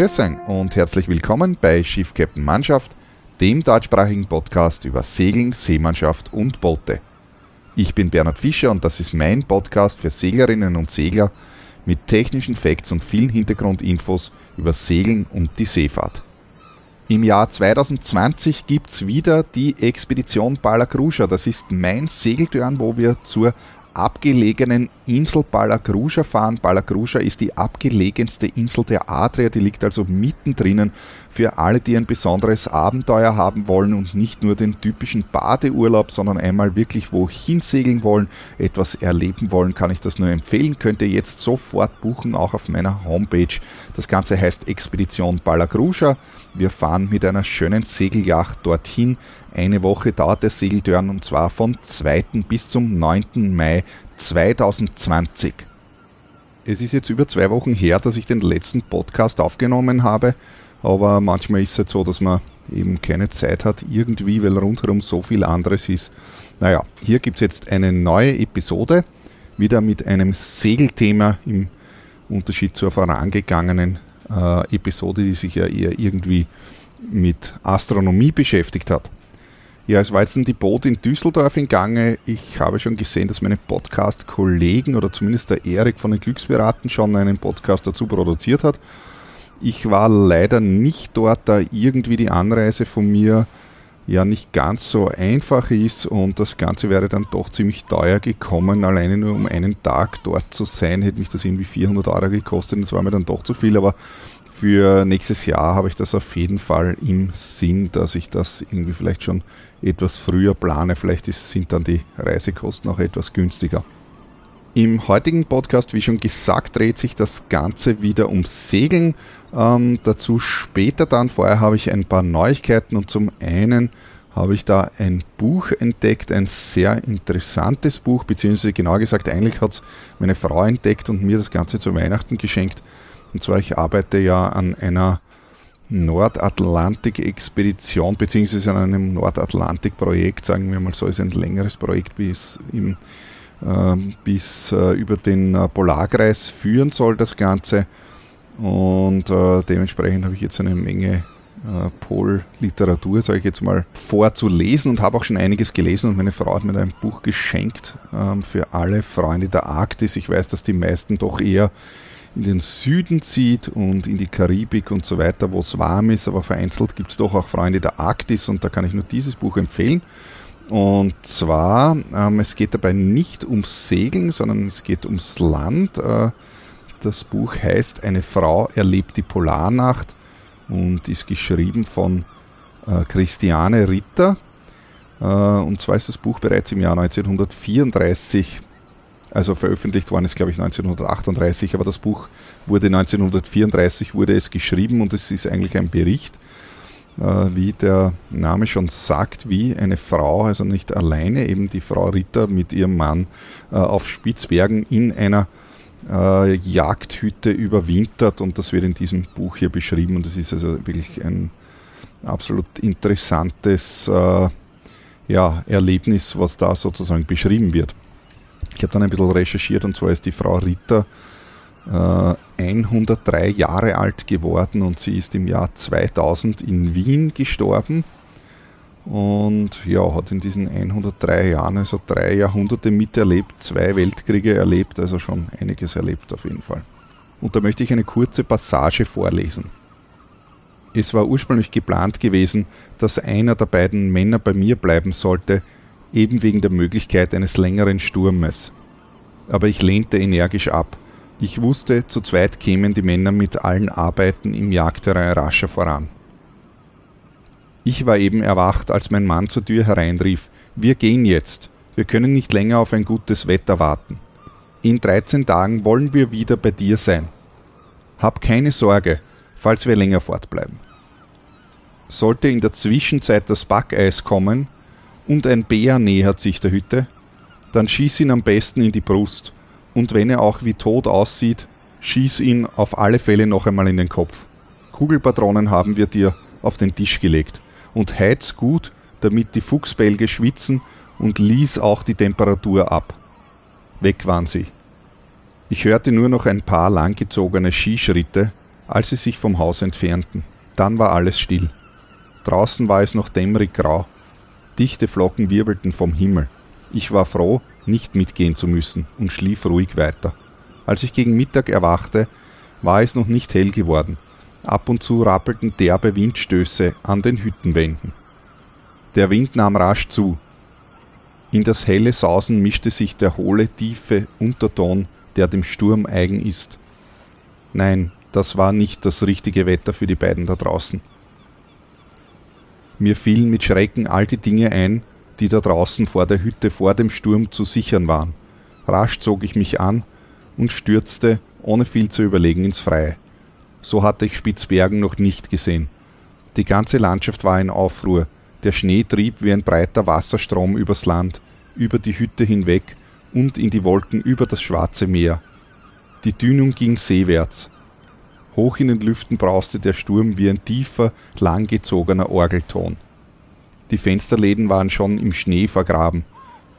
Grüß und herzlich willkommen bei Schiff Captain Mannschaft, dem deutschsprachigen Podcast über Segeln, Seemannschaft und Boote. Ich bin Bernhard Fischer und das ist mein Podcast für Seglerinnen und Segler mit technischen Facts und vielen Hintergrundinfos über Segeln und die Seefahrt. Im Jahr 2020 gibt es wieder die Expedition Balagruja. Das ist mein Segeltörn, wo wir zur abgelegenen Insel Balagruja fahren. Balagruja ist die abgelegenste Insel der Adria, die liegt also mittendrin für alle, die ein besonderes Abenteuer haben wollen und nicht nur den typischen Badeurlaub, sondern einmal wirklich wohin segeln wollen, etwas erleben wollen, kann ich das nur empfehlen. Könnt ihr jetzt sofort buchen, auch auf meiner Homepage. Das Ganze heißt Expedition Balagruja. Wir fahren mit einer schönen Segelyacht dorthin. Eine Woche dauert der Segeltörn und zwar von 2. bis zum 9. Mai 2020. Es ist jetzt über zwei Wochen her, dass ich den letzten Podcast aufgenommen habe, aber manchmal ist es halt so, dass man eben keine Zeit hat irgendwie, weil rundherum so viel anderes ist. Naja, hier gibt es jetzt eine neue Episode, wieder mit einem Segelthema im Unterschied zur vorangegangenen äh, Episode, die sich ja eher irgendwie mit Astronomie beschäftigt hat. Ja, es war jetzt die Boot in Düsseldorf in Gange. Ich habe schon gesehen, dass meine Podcast-Kollegen oder zumindest der Erik von den Glückspiraten schon einen Podcast dazu produziert hat. Ich war leider nicht dort, da irgendwie die Anreise von mir ja nicht ganz so einfach ist und das Ganze wäre dann doch ziemlich teuer gekommen. Alleine nur um einen Tag dort zu sein, hätte mich das irgendwie 400 Euro gekostet. Das war mir dann doch zu viel, aber für nächstes Jahr habe ich das auf jeden Fall im Sinn, dass ich das irgendwie vielleicht schon etwas früher plane. Vielleicht ist, sind dann die Reisekosten auch etwas günstiger. Im heutigen Podcast, wie schon gesagt, dreht sich das Ganze wieder um Segeln. Ähm, dazu später dann. Vorher habe ich ein paar Neuigkeiten und zum einen habe ich da ein Buch entdeckt, ein sehr interessantes Buch, beziehungsweise genauer gesagt, eigentlich hat es meine Frau entdeckt und mir das Ganze zu Weihnachten geschenkt. Und zwar, ich arbeite ja an einer Nordatlantik-Expedition, beziehungsweise an einem Nordatlantik-Projekt, sagen wir mal so, ist ein längeres Projekt, bis, im, äh, bis äh, über den äh, Polarkreis führen soll das Ganze. Und äh, dementsprechend habe ich jetzt eine Menge Pol-Literatur, sage ich jetzt mal, vorzulesen und habe auch schon einiges gelesen und meine Frau hat mir ein Buch geschenkt ähm, für alle Freunde der Arktis. Ich weiß, dass die meisten doch eher in den Süden zieht und in die Karibik und so weiter, wo es warm ist, aber vereinzelt gibt es doch auch Freunde der Arktis und da kann ich nur dieses Buch empfehlen. Und zwar, ähm, es geht dabei nicht ums Segeln, sondern es geht ums Land. Äh, das Buch heißt Eine Frau erlebt die Polarnacht und ist geschrieben von äh, Christiane Ritter. Äh, und zwar ist das Buch bereits im Jahr 1934 also veröffentlicht worden ist, glaube ich, 1938, aber das Buch wurde 1934 wurde es geschrieben und es ist eigentlich ein Bericht, wie der Name schon sagt, wie eine Frau, also nicht alleine, eben die Frau Ritter mit ihrem Mann äh, auf Spitzbergen in einer äh, Jagdhütte überwintert. Und das wird in diesem Buch hier beschrieben. Und es ist also wirklich ein absolut interessantes äh, ja, Erlebnis, was da sozusagen beschrieben wird. Ich habe dann ein bisschen recherchiert. Und zwar ist die Frau Ritter äh, 103 Jahre alt geworden und sie ist im Jahr 2000 in Wien gestorben und ja, hat in diesen 103 Jahren also drei Jahrhunderte miterlebt, zwei Weltkriege erlebt, also schon einiges erlebt auf jeden Fall. Und da möchte ich eine kurze Passage vorlesen. Es war ursprünglich geplant gewesen, dass einer der beiden Männer bei mir bleiben sollte, eben wegen der Möglichkeit eines längeren Sturmes. Aber ich lehnte energisch ab. Ich wusste, zu zweit kämen die Männer mit allen Arbeiten im Jagdterrain rascher voran. Ich war eben erwacht, als mein Mann zur Tür hereinrief, wir gehen jetzt, wir können nicht länger auf ein gutes Wetter warten. In 13 Tagen wollen wir wieder bei dir sein. Hab keine Sorge, falls wir länger fortbleiben. Sollte in der Zwischenzeit das Backeis kommen, und ein Bär nähert sich der Hütte, dann schieß ihn am besten in die Brust und wenn er auch wie tot aussieht, schieß ihn auf alle Fälle noch einmal in den Kopf. Kugelpatronen haben wir dir auf den Tisch gelegt und heiz gut, damit die Fuchsbälge schwitzen und ließ auch die Temperatur ab. Weg waren sie. Ich hörte nur noch ein paar langgezogene Skischritte, als sie sich vom Haus entfernten. Dann war alles still. Draußen war es noch dämmerig grau. Dichte Flocken wirbelten vom Himmel. Ich war froh, nicht mitgehen zu müssen und schlief ruhig weiter. Als ich gegen Mittag erwachte, war es noch nicht hell geworden. Ab und zu rappelten derbe Windstöße an den Hüttenwänden. Der Wind nahm rasch zu. In das helle Sausen mischte sich der hohle, tiefe Unterton, der dem Sturm eigen ist. Nein, das war nicht das richtige Wetter für die beiden da draußen. Mir fielen mit Schrecken all die Dinge ein, die da draußen vor der Hütte vor dem Sturm zu sichern waren. Rasch zog ich mich an und stürzte, ohne viel zu überlegen, ins Freie. So hatte ich Spitzbergen noch nicht gesehen. Die ganze Landschaft war in Aufruhr. Der Schnee trieb wie ein breiter Wasserstrom übers Land, über die Hütte hinweg und in die Wolken über das schwarze Meer. Die Dünung ging seewärts. Hoch in den Lüften brauste der Sturm wie ein tiefer, langgezogener Orgelton. Die Fensterläden waren schon im Schnee vergraben.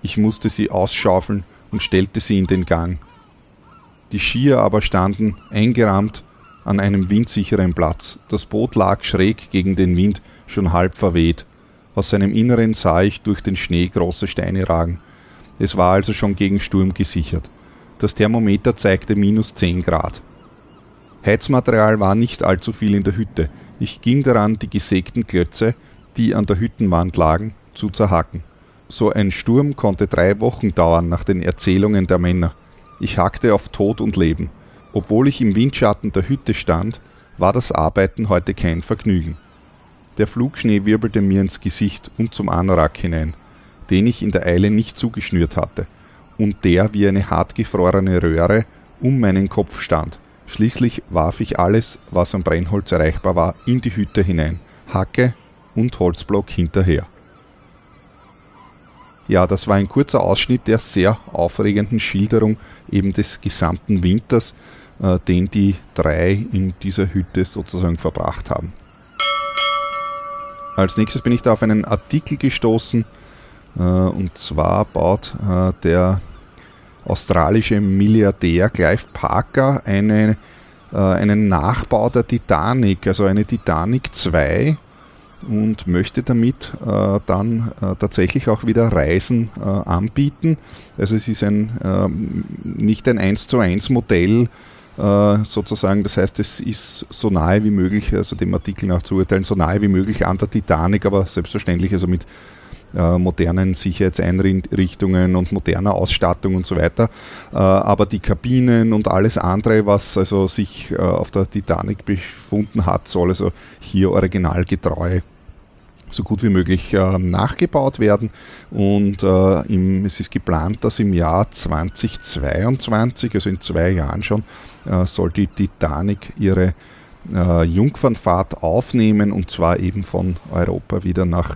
Ich musste sie ausschaufeln und stellte sie in den Gang. Die Skier aber standen, eingerahmt, an einem windsicheren Platz. Das Boot lag schräg gegen den Wind, schon halb verweht. Aus seinem Inneren sah ich durch den Schnee große Steine ragen. Es war also schon gegen Sturm gesichert. Das Thermometer zeigte minus 10 Grad. Heizmaterial war nicht allzu viel in der Hütte. Ich ging daran, die gesägten Klötze, die an der Hüttenwand lagen, zu zerhacken. So ein Sturm konnte drei Wochen dauern nach den Erzählungen der Männer. Ich hackte auf Tod und Leben. Obwohl ich im Windschatten der Hütte stand, war das Arbeiten heute kein Vergnügen. Der Flugschnee wirbelte mir ins Gesicht und zum Anorak hinein, den ich in der Eile nicht zugeschnürt hatte, und der wie eine hartgefrorene Röhre um meinen Kopf stand. Schließlich warf ich alles, was am Brennholz erreichbar war, in die Hütte hinein, Hacke und Holzblock hinterher. Ja, das war ein kurzer Ausschnitt der sehr aufregenden Schilderung eben des gesamten Winters, äh, den die drei in dieser Hütte sozusagen verbracht haben. Als nächstes bin ich da auf einen Artikel gestoßen, äh, und zwar baut äh, der australische Milliardär Clive Parker eine, äh, einen Nachbau der Titanic, also eine Titanic 2 und möchte damit äh, dann äh, tatsächlich auch wieder Reisen äh, anbieten. Also es ist ein, ähm, nicht ein 1 zu 1 Modell äh, sozusagen, das heißt es ist so nahe wie möglich, also dem Artikel nach zu urteilen, so nahe wie möglich an der Titanic, aber selbstverständlich also mit äh, modernen Sicherheitseinrichtungen und moderner Ausstattung und so weiter. Äh, aber die Kabinen und alles andere, was also sich auf der Titanic befunden hat, soll also hier originalgetreu so gut wie möglich äh, nachgebaut werden. Und äh, im, es ist geplant, dass im Jahr 2022, also in zwei Jahren schon, äh, soll die Titanic ihre Jungfernfahrt aufnehmen und zwar eben von Europa wieder nach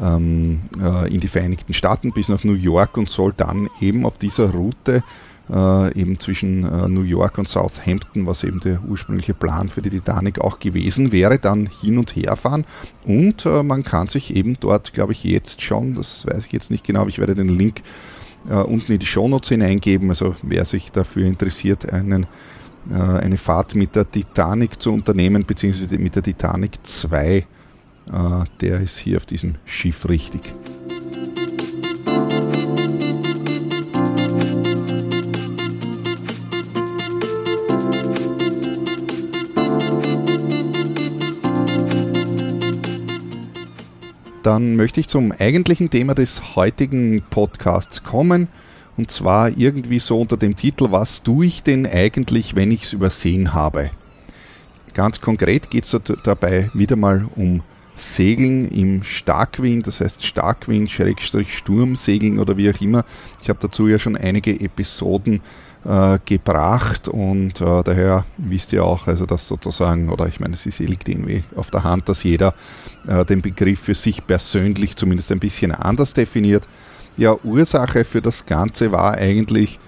ähm, äh, in die Vereinigten Staaten bis nach New York und soll dann eben auf dieser Route äh, eben zwischen äh, New York und Southampton, was eben der ursprüngliche Plan für die Titanic auch gewesen wäre, dann hin und her fahren. Und äh, man kann sich eben dort, glaube ich, jetzt schon, das weiß ich jetzt nicht genau, aber ich werde den Link äh, unten in die Shownotes hineingeben. Also wer sich dafür interessiert, einen äh, eine Fahrt mit der Titanic zu unternehmen, beziehungsweise mit der Titanic 2 äh, der ist hier auf diesem Schiff richtig. Dann möchte ich zum eigentlichen Thema des heutigen Podcasts kommen. Und zwar irgendwie so unter dem Titel, was tue ich denn eigentlich, wenn ich es übersehen habe? Ganz konkret geht es dabei wieder mal um Segeln im Starkwind, das heißt Starkwind, Schrägstrich Sturmsegeln oder wie auch immer. Ich habe dazu ja schon einige Episoden äh, gebracht und äh, daher wisst ihr auch, also dass sozusagen, oder ich meine, es liegt irgendwie auf der Hand, dass jeder äh, den Begriff für sich persönlich zumindest ein bisschen anders definiert. Ja, Ursache für das Ganze war eigentlich,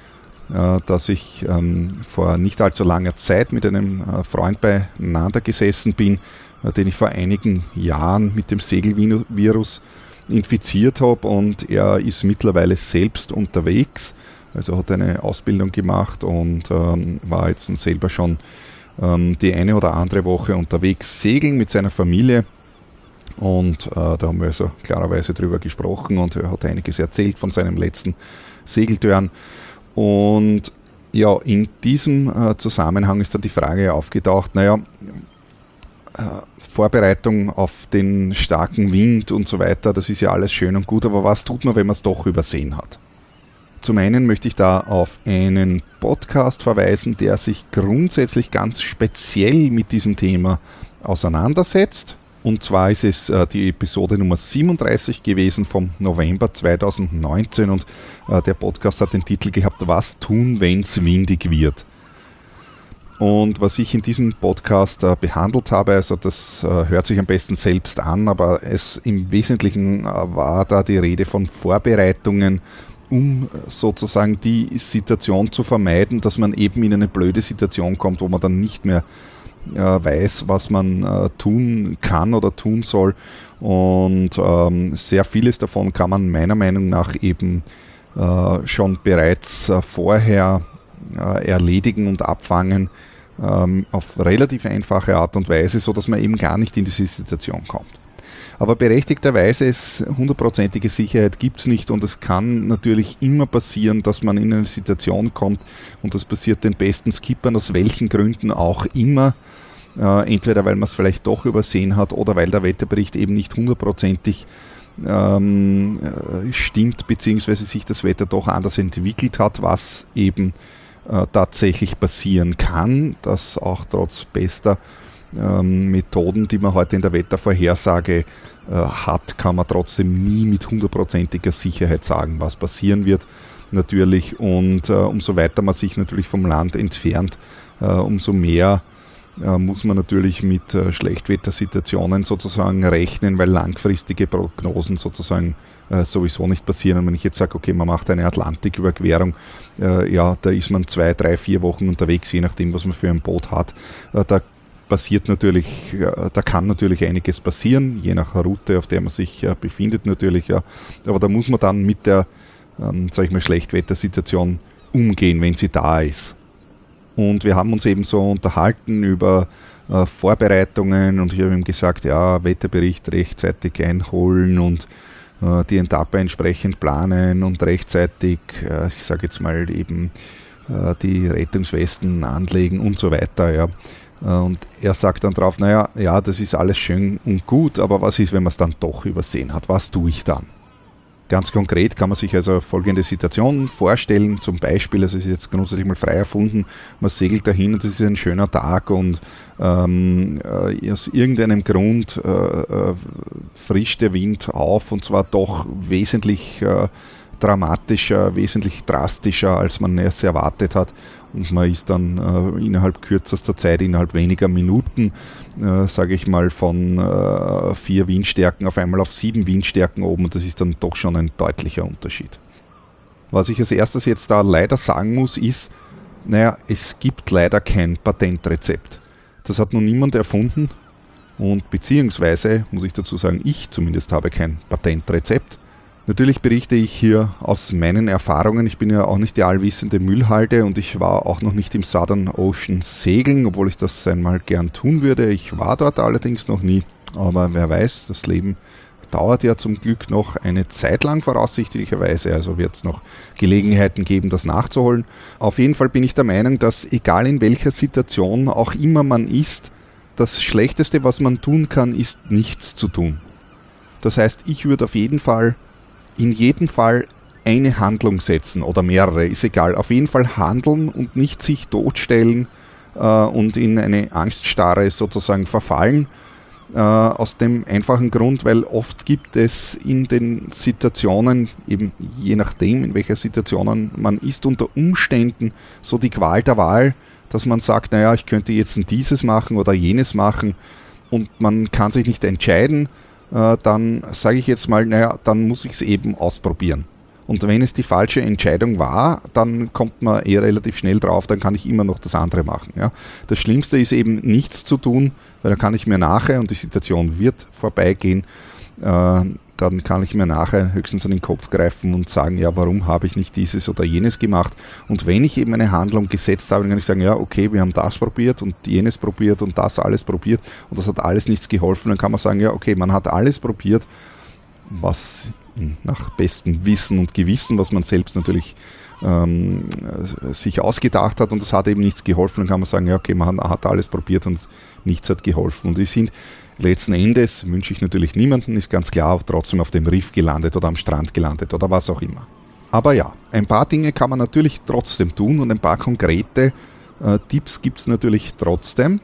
äh, dass ich ähm, vor nicht allzu langer Zeit mit einem äh, Freund beieinander gesessen bin, äh, den ich vor einigen Jahren mit dem Segelvirus infiziert habe und er ist mittlerweile selbst unterwegs, also hat eine Ausbildung gemacht und ähm, war jetzt selber schon ähm, die eine oder andere Woche unterwegs segeln mit seiner Familie. Und äh, da haben wir also klarerweise drüber gesprochen und er hat einiges erzählt von seinem letzten Segeltörn. Und ja, in diesem äh, Zusammenhang ist dann die Frage aufgetaucht, naja, äh, Vorbereitung auf den starken Wind und so weiter, das ist ja alles schön und gut, aber was tut man, wenn man es doch übersehen hat? Zum einen möchte ich da auf einen Podcast verweisen, der sich grundsätzlich ganz speziell mit diesem Thema auseinandersetzt. Und zwar ist es äh, die Episode Nummer 37 gewesen vom November 2019 und äh, der Podcast hat den Titel gehabt, Was tun, wenn es windig wird? Und was ich in diesem Podcast äh, behandelt habe, also das hört sich am besten selbst an, aber es im Wesentlichen war da die Rede von Vorbereitungen, um sozusagen die Situation zu vermeiden, dass man eben in eine blöde Situation kommt, wo man dann nicht mehr äh, weiß, was man äh, tun kann oder tun soll. Und ähm, sehr vieles davon kann man meiner Meinung nach eben äh, schon bereits äh, vorher äh, erledigen und abfangen ähm, auf relativ einfache Art und Weise, sodass man eben gar nicht in diese Situation kommt. Aber berechtigterweise ist hundertprozentige Sicherheit gibt es nicht und es kann natürlich immer passieren, dass man in eine Situation kommt und das passiert den besten Skippern aus welchen Gründen auch immer. Äh, entweder weil man es vielleicht doch übersehen hat oder weil der Wetterbericht eben nicht hundertprozentig ähm, äh, stimmt, beziehungsweise sich das Wetter doch anders entwickelt hat, was eben äh, tatsächlich passieren kann, dass auch trotz bester ähm, Methoden, die man heute in der Wettervorhersage äh, hat, kann man trotzdem nie mit hundertprozentiger Sicherheit sagen, was passieren wird. Natürlich, und äh, umso weiter man sich natürlich vom Land entfernt, äh, umso mehr äh, muss man natürlich mit äh, Schlechtwettersituationen sozusagen rechnen, weil langfristige Prognosen sozusagen äh, sowieso nicht passieren. Und wenn ich jetzt sage, okay, man macht eine Atlantiküberquerung, ja, da ist man zwei, drei, vier Wochen unterwegs, je nachdem, was man für ein Boot hat. Da passiert natürlich, da kann natürlich einiges passieren, je nach Route, auf der man sich befindet natürlich. Aber da muss man dann mit der, ähm, ich mal, Schlechtwettersituation umgehen, wenn sie da ist. Und wir haben uns eben so unterhalten über äh, Vorbereitungen und ich habe ihm gesagt, ja, Wetterbericht rechtzeitig einholen und äh, die Etappe entsprechend planen und rechtzeitig, äh, ich sage jetzt mal eben, äh, die Rettungswesten anlegen und so weiter. Ja. Und er sagt dann drauf, naja, ja, das ist alles schön und gut, aber was ist, wenn man es dann doch übersehen hat? Was tue ich dann? Ganz konkret kann man sich also folgende Situation vorstellen. Zum Beispiel, also es ist jetzt grundsätzlich mal frei erfunden, man segelt dahin und es ist ein schöner Tag und ähm, äh, aus irgendeinem Grund äh, äh, frischt der Wind auf und zwar doch wesentlich äh, dramatischer, wesentlich drastischer, als man es erwartet hat. Und man ist dann äh, innerhalb kürzester Zeit, innerhalb weniger Minuten, äh, sage ich mal, von äh, vier Windstärken auf einmal auf sieben Windstärken oben. Und das ist dann doch schon ein deutlicher Unterschied. Was ich als erstes jetzt da leider sagen muss, ist, naja, es gibt leider kein Patentrezept. Das hat noch niemand erfunden und beziehungsweise, muss ich dazu sagen, ich zumindest habe kein Patentrezept. Natürlich berichte ich hier aus meinen Erfahrungen. Ich bin ja auch nicht die allwissende Müllhalde und ich war auch noch nicht im Southern Ocean segeln, obwohl ich das einmal gern tun würde. Ich war dort allerdings noch nie. Aber wer weiß, das Leben dauert ja zum Glück noch eine Zeit lang voraussichtlicherweise, also wird es noch Gelegenheiten geben, das nachzuholen. Auf jeden Fall bin ich der Meinung, dass egal in welcher Situation auch immer man ist, das Schlechteste, was man tun kann, ist nichts zu tun. Das heißt, ich würde auf jeden Fall in jedem Fall eine Handlung setzen oder mehrere, ist egal. Auf jeden Fall handeln und nicht sich totstellen äh, und in eine Angststarre sozusagen verfallen. Äh, aus dem einfachen Grund, weil oft gibt es in den Situationen, eben je nachdem, in welcher Situation man ist, unter Umständen so die Qual der Wahl, dass man sagt, naja, ich könnte jetzt dieses machen oder jenes machen und man kann sich nicht entscheiden äh, dann sage ich jetzt mal, naja, dann muss ich es eben ausprobieren. Und wenn es die falsche Entscheidung war, dann kommt man eher relativ schnell drauf, dann kann ich immer noch das andere machen. Ja. Das Schlimmste ist eben nichts zu tun, weil dann kann ich mir nachher, und die Situation wird vorbeigehen, äh, dann kann ich mir nachher höchstens an den Kopf greifen und sagen, ja, warum habe ich nicht dieses oder jenes gemacht? Und wenn ich eben eine Handlung gesetzt habe, dann kann ich sagen, ja, okay, wir haben das probiert und jenes probiert und das alles probiert und das hat alles nichts geholfen. Dann kann man sagen, ja, okay, man hat alles probiert, was nach bestem Wissen und Gewissen, was man selbst natürlich ähm, sich ausgedacht hat und es hat eben nichts geholfen, dann kann man sagen, ja, okay, man hat alles probiert und nichts hat geholfen. Und wir sind letzten Endes, wünsche ich natürlich niemanden, ist ganz klar, trotzdem auf dem Riff gelandet oder am Strand gelandet oder was auch immer. Aber ja, ein paar Dinge kann man natürlich trotzdem tun und ein paar konkrete äh, Tipps gibt es natürlich trotzdem.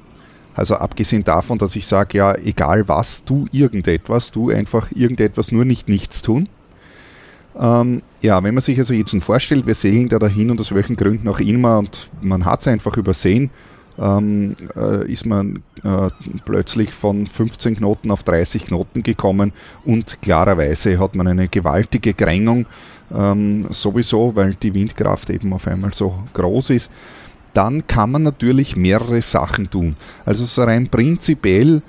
Also abgesehen davon, dass ich sage, ja, egal was, tu irgendetwas, tu einfach irgendetwas, nur nicht nichts tun. Ähm, ja, wenn man sich also jetzt vorstellt, wir segeln da dahin und aus welchen Gründen auch immer und man hat es einfach übersehen, ähm, äh, ist man äh, plötzlich von 15 Knoten auf 30 Knoten gekommen und klarerweise hat man eine gewaltige Grängung ähm, sowieso, weil die Windkraft eben auf einmal so groß ist. Dann kann man natürlich mehrere Sachen tun. Also so rein prinzipiell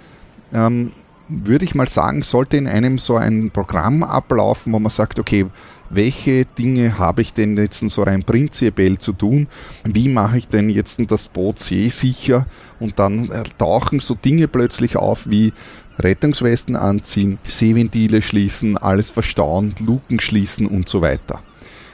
ähm, würde ich mal sagen, sollte in einem so ein Programm ablaufen, wo man sagt, okay, welche Dinge habe ich denn jetzt so rein prinzipiell zu tun? Wie mache ich denn jetzt das Boot seesicher? Und dann tauchen so Dinge plötzlich auf wie Rettungswesten anziehen, Seeventile schließen, alles verstauen, Luken schließen und so weiter.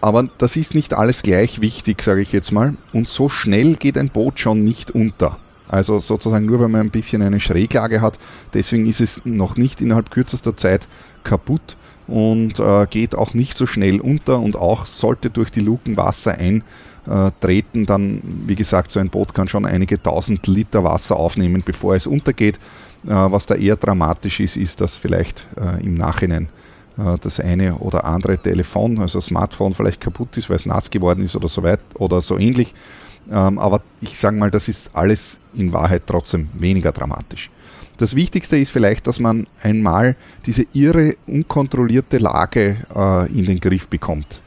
Aber das ist nicht alles gleich wichtig, sage ich jetzt mal. Und so schnell geht ein Boot schon nicht unter. Also sozusagen nur, wenn man ein bisschen eine Schräglage hat. Deswegen ist es noch nicht innerhalb kürzester Zeit kaputt und äh, geht auch nicht so schnell unter und auch sollte durch die Luken Wasser eintreten, dann, wie gesagt, so ein Boot kann schon einige tausend Liter Wasser aufnehmen, bevor es untergeht. Äh, was da eher dramatisch ist, ist, dass vielleicht äh, im Nachhinein äh, das eine oder andere Telefon, also Smartphone vielleicht kaputt ist, weil es nass geworden ist oder so weit oder so ähnlich. Ähm, aber ich sage mal, das ist alles in Wahrheit trotzdem weniger dramatisch. Das Wichtigste ist vielleicht, dass man einmal diese irre, unkontrollierte Lage äh, in den Griff bekommt.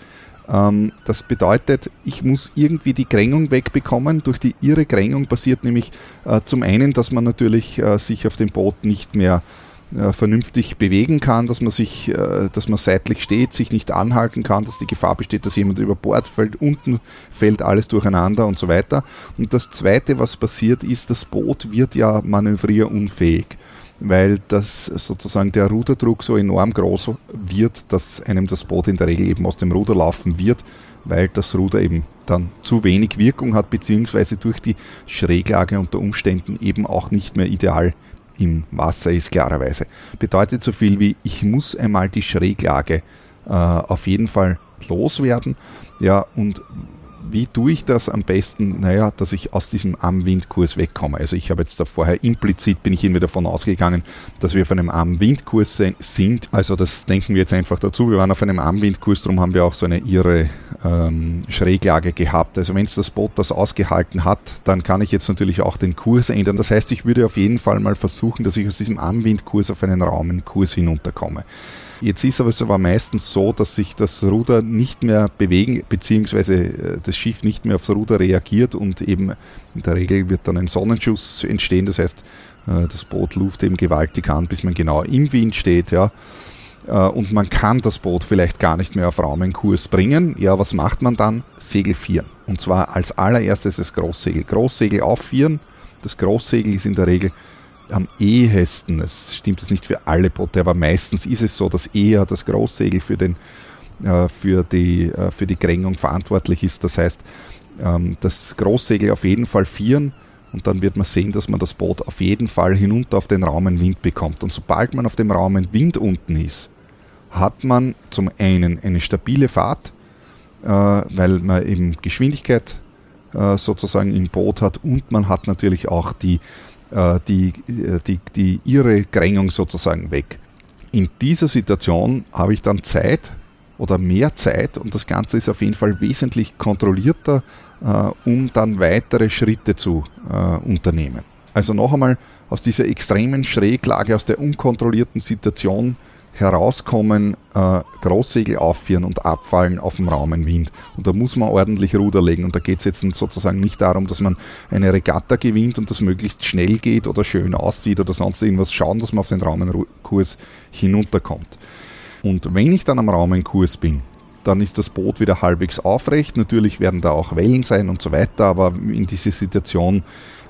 Ähm, das bedeutet, ich muss irgendwie die Grängung wegbekommen. Durch die irre Grängung passiert nämlich äh, zum einen, dass man natürlich äh, sich auf dem Boot nicht mehr äh, vernünftig bewegen kann, dass man sich, äh, dass man seitlich steht, sich nicht anhalten kann, dass die Gefahr besteht, dass jemand über Bord fällt, unten fällt alles durcheinander und so weiter. Und das zweite, was passiert, ist, das Boot wird ja manövrierunfähig weil das sozusagen der Ruderdruck so enorm groß wird, dass einem das Boot in der Regel eben aus dem Ruder laufen wird, weil das Ruder eben dann zu wenig Wirkung hat, beziehungsweise durch die Schräglage unter Umständen eben auch nicht mehr ideal im Wasser ist, klarerweise. Bedeutet so viel wie, ich muss einmal die Schräglage äh, auf jeden Fall loswerden. Ja, und wie tue ich das am besten? Naja, dass ich aus diesem Am-Wind-Kurs wegkomme. Also ich habe jetzt da vorher implizit, bin ich irgendwie davon ausgegangen, dass wir auf einem Am-Wind-Kurs sind. Also das denken wir jetzt einfach dazu. Wir waren auf einem Am-Wind-Kurs, darum haben wir auch so eine irre ähm, Schräglage gehabt. Also wenn es das Boot das ausgehalten hat, dann kann ich jetzt natürlich auch den Kurs ändern. Das heißt, ich würde auf jeden Fall mal versuchen, dass ich aus diesem Am-Wind-Kurs auf einen Raumenkurs hinunterkomme. Jetzt ist aber es aber meistens so, dass sich das Ruder nicht mehr bewegen, beziehungsweise äh, das Schiff nicht mehr aufs Ruder reagiert und eben in der Regel wird dann ein Sonnenschuss entstehen. Das heißt, äh, das Boot luft eben gewaltig an, bis man genau im Wind steht. Ja. Äh, und man kann das Boot vielleicht gar nicht mehr auf Raumenkurs bringen. Ja, was macht man dann? Segel vieren. Und zwar als allererstes das Großsegel. Großsegel aufvieren. Das Großsegel ist in der Regel am ehesten, es stimmt jetzt nicht für alle Boote, aber meistens ist es so, dass eher das Großsegel für, den, äh, für, die, äh, für die Grängung verantwortlich ist. Das heißt, ähm, das Großsegel auf jeden Fall vieren und dann wird man sehen, dass man das Boot auf jeden Fall hinunter auf den Raumen Wind bekommt. Und sobald man auf dem Raumen Wind unten ist, hat man zum einen eine stabile Fahrt, äh, weil man eben Geschwindigkeit sozusagen im Boot hat und man hat natürlich auch die die, äh, die, die ihre Grängung sozusagen weg. In dieser Situation habe ich dann Zeit oder mehr Zeit und das Ganze ist auf jeden Fall wesentlich kontrollierter, äh, um dann weitere Schritte zu äh, unternehmen. Also noch einmal aus dieser extremen Schräglage, aus der unkontrollierten Situation herauskommen, äh, Großsegel aufführen und abfallen auf dem Raumenwind. Und da muss man ordentlich Ruder legen. Und da geht es jetzt sozusagen nicht darum, dass man eine Regatta gewinnt und das möglichst schnell geht oder schön aussieht oder sonst irgendwas. Schauen, dass man auf den Raumenkurs hinunterkommt. Und wenn ich dann am Raumenkurs bin, dann ist das Boot wieder halbwegs aufrecht. Natürlich werden da auch Wellen sein und so weiter, aber in dieser Situation,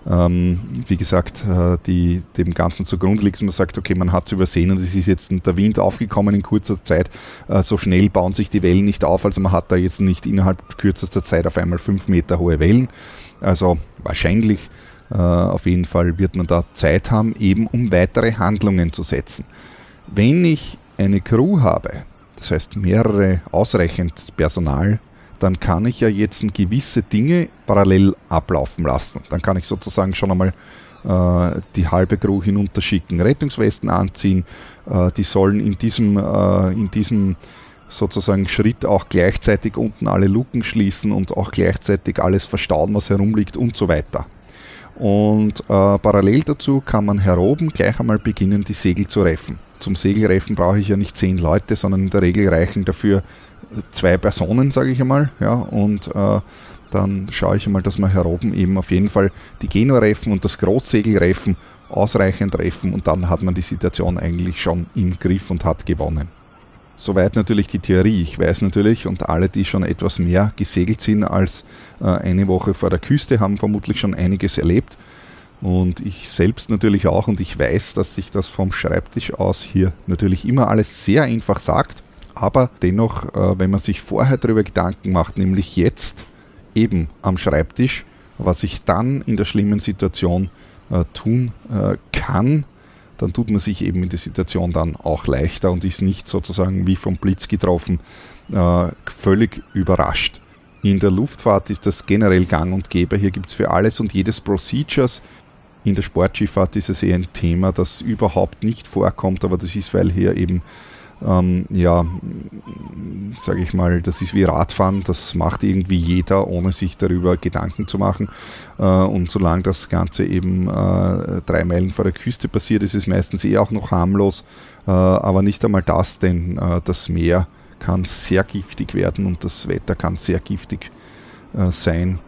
ähm, wie gesagt, äh, die dem Ganzen zugrunde liegt, man sagt, okay, man hat es übersehen und es ist jetzt der Wind aufgekommen in kurzer Zeit. Äh, so schnell bauen sich die Wellen nicht auf, also man hat da jetzt nicht innerhalb kürzester Zeit auf einmal fünf Meter hohe Wellen. Also wahrscheinlich, äh, auf jeden Fall wird man da Zeit haben, eben um weitere Handlungen zu setzen. Wenn ich eine Crew habe, das heißt mehrere ausreichend Personal, dann kann ich ja jetzt gewisse Dinge parallel ablaufen lassen. Dann kann ich sozusagen schon einmal äh, die halbe Crew hinunterschicken, Rettungswesten anziehen. Äh, die sollen in diesem, äh, in diesem sozusagen Schritt auch gleichzeitig unten alle Luken schließen und auch gleichzeitig alles verstauen, was herumliegt und so weiter. Und äh, parallel dazu kann man hier oben gleich einmal beginnen, die Segel zu reffen. Zum Segelreffen brauche ich ja nicht zehn Leute, sondern in der Regel reichen dafür zwei Personen, sage ich einmal. Ja, und äh, dann schaue ich einmal, dass wir hier oben eben auf jeden Fall die Genua-Reffen und das Großsegelreffen ausreichend treffen und dann hat man die Situation eigentlich schon im Griff und hat gewonnen. Soweit natürlich die Theorie. Ich weiß natürlich, und alle, die schon etwas mehr gesegelt sind als äh, eine Woche vor der Küste, haben vermutlich schon einiges erlebt. Und ich selbst natürlich auch. Und ich weiß, dass sich das vom Schreibtisch aus hier natürlich immer alles sehr einfach sagt. Aber dennoch, äh, wenn man sich vorher darüber Gedanken macht, nämlich jetzt eben am Schreibtisch, was ich dann in der schlimmen Situation äh, tun äh, kann, dann tut man sich eben in der Situation dann auch leichter und ist nicht sozusagen wie vom Blitz getroffen völlig überrascht. In der Luftfahrt ist das generell gang und gäbe. Hier gibt es für alles und jedes Procedures. In der Sportskifahrt ist es eher ein Thema, das überhaupt nicht vorkommt, aber das ist, weil hier eben ähm, ja, sage ich mal, das ist wie Radfahren, das macht irgendwie jeder, ohne sich darüber Gedanken zu machen. Äh, und solange das Ganze eben äh, drei Meilen vor der Küste passiert, ist es meistens eh auch noch harmlos, äh, aber nicht einmal das, denn äh, das Meer kann sehr giftig werden und das Wetter kann sehr giftig äh, sein.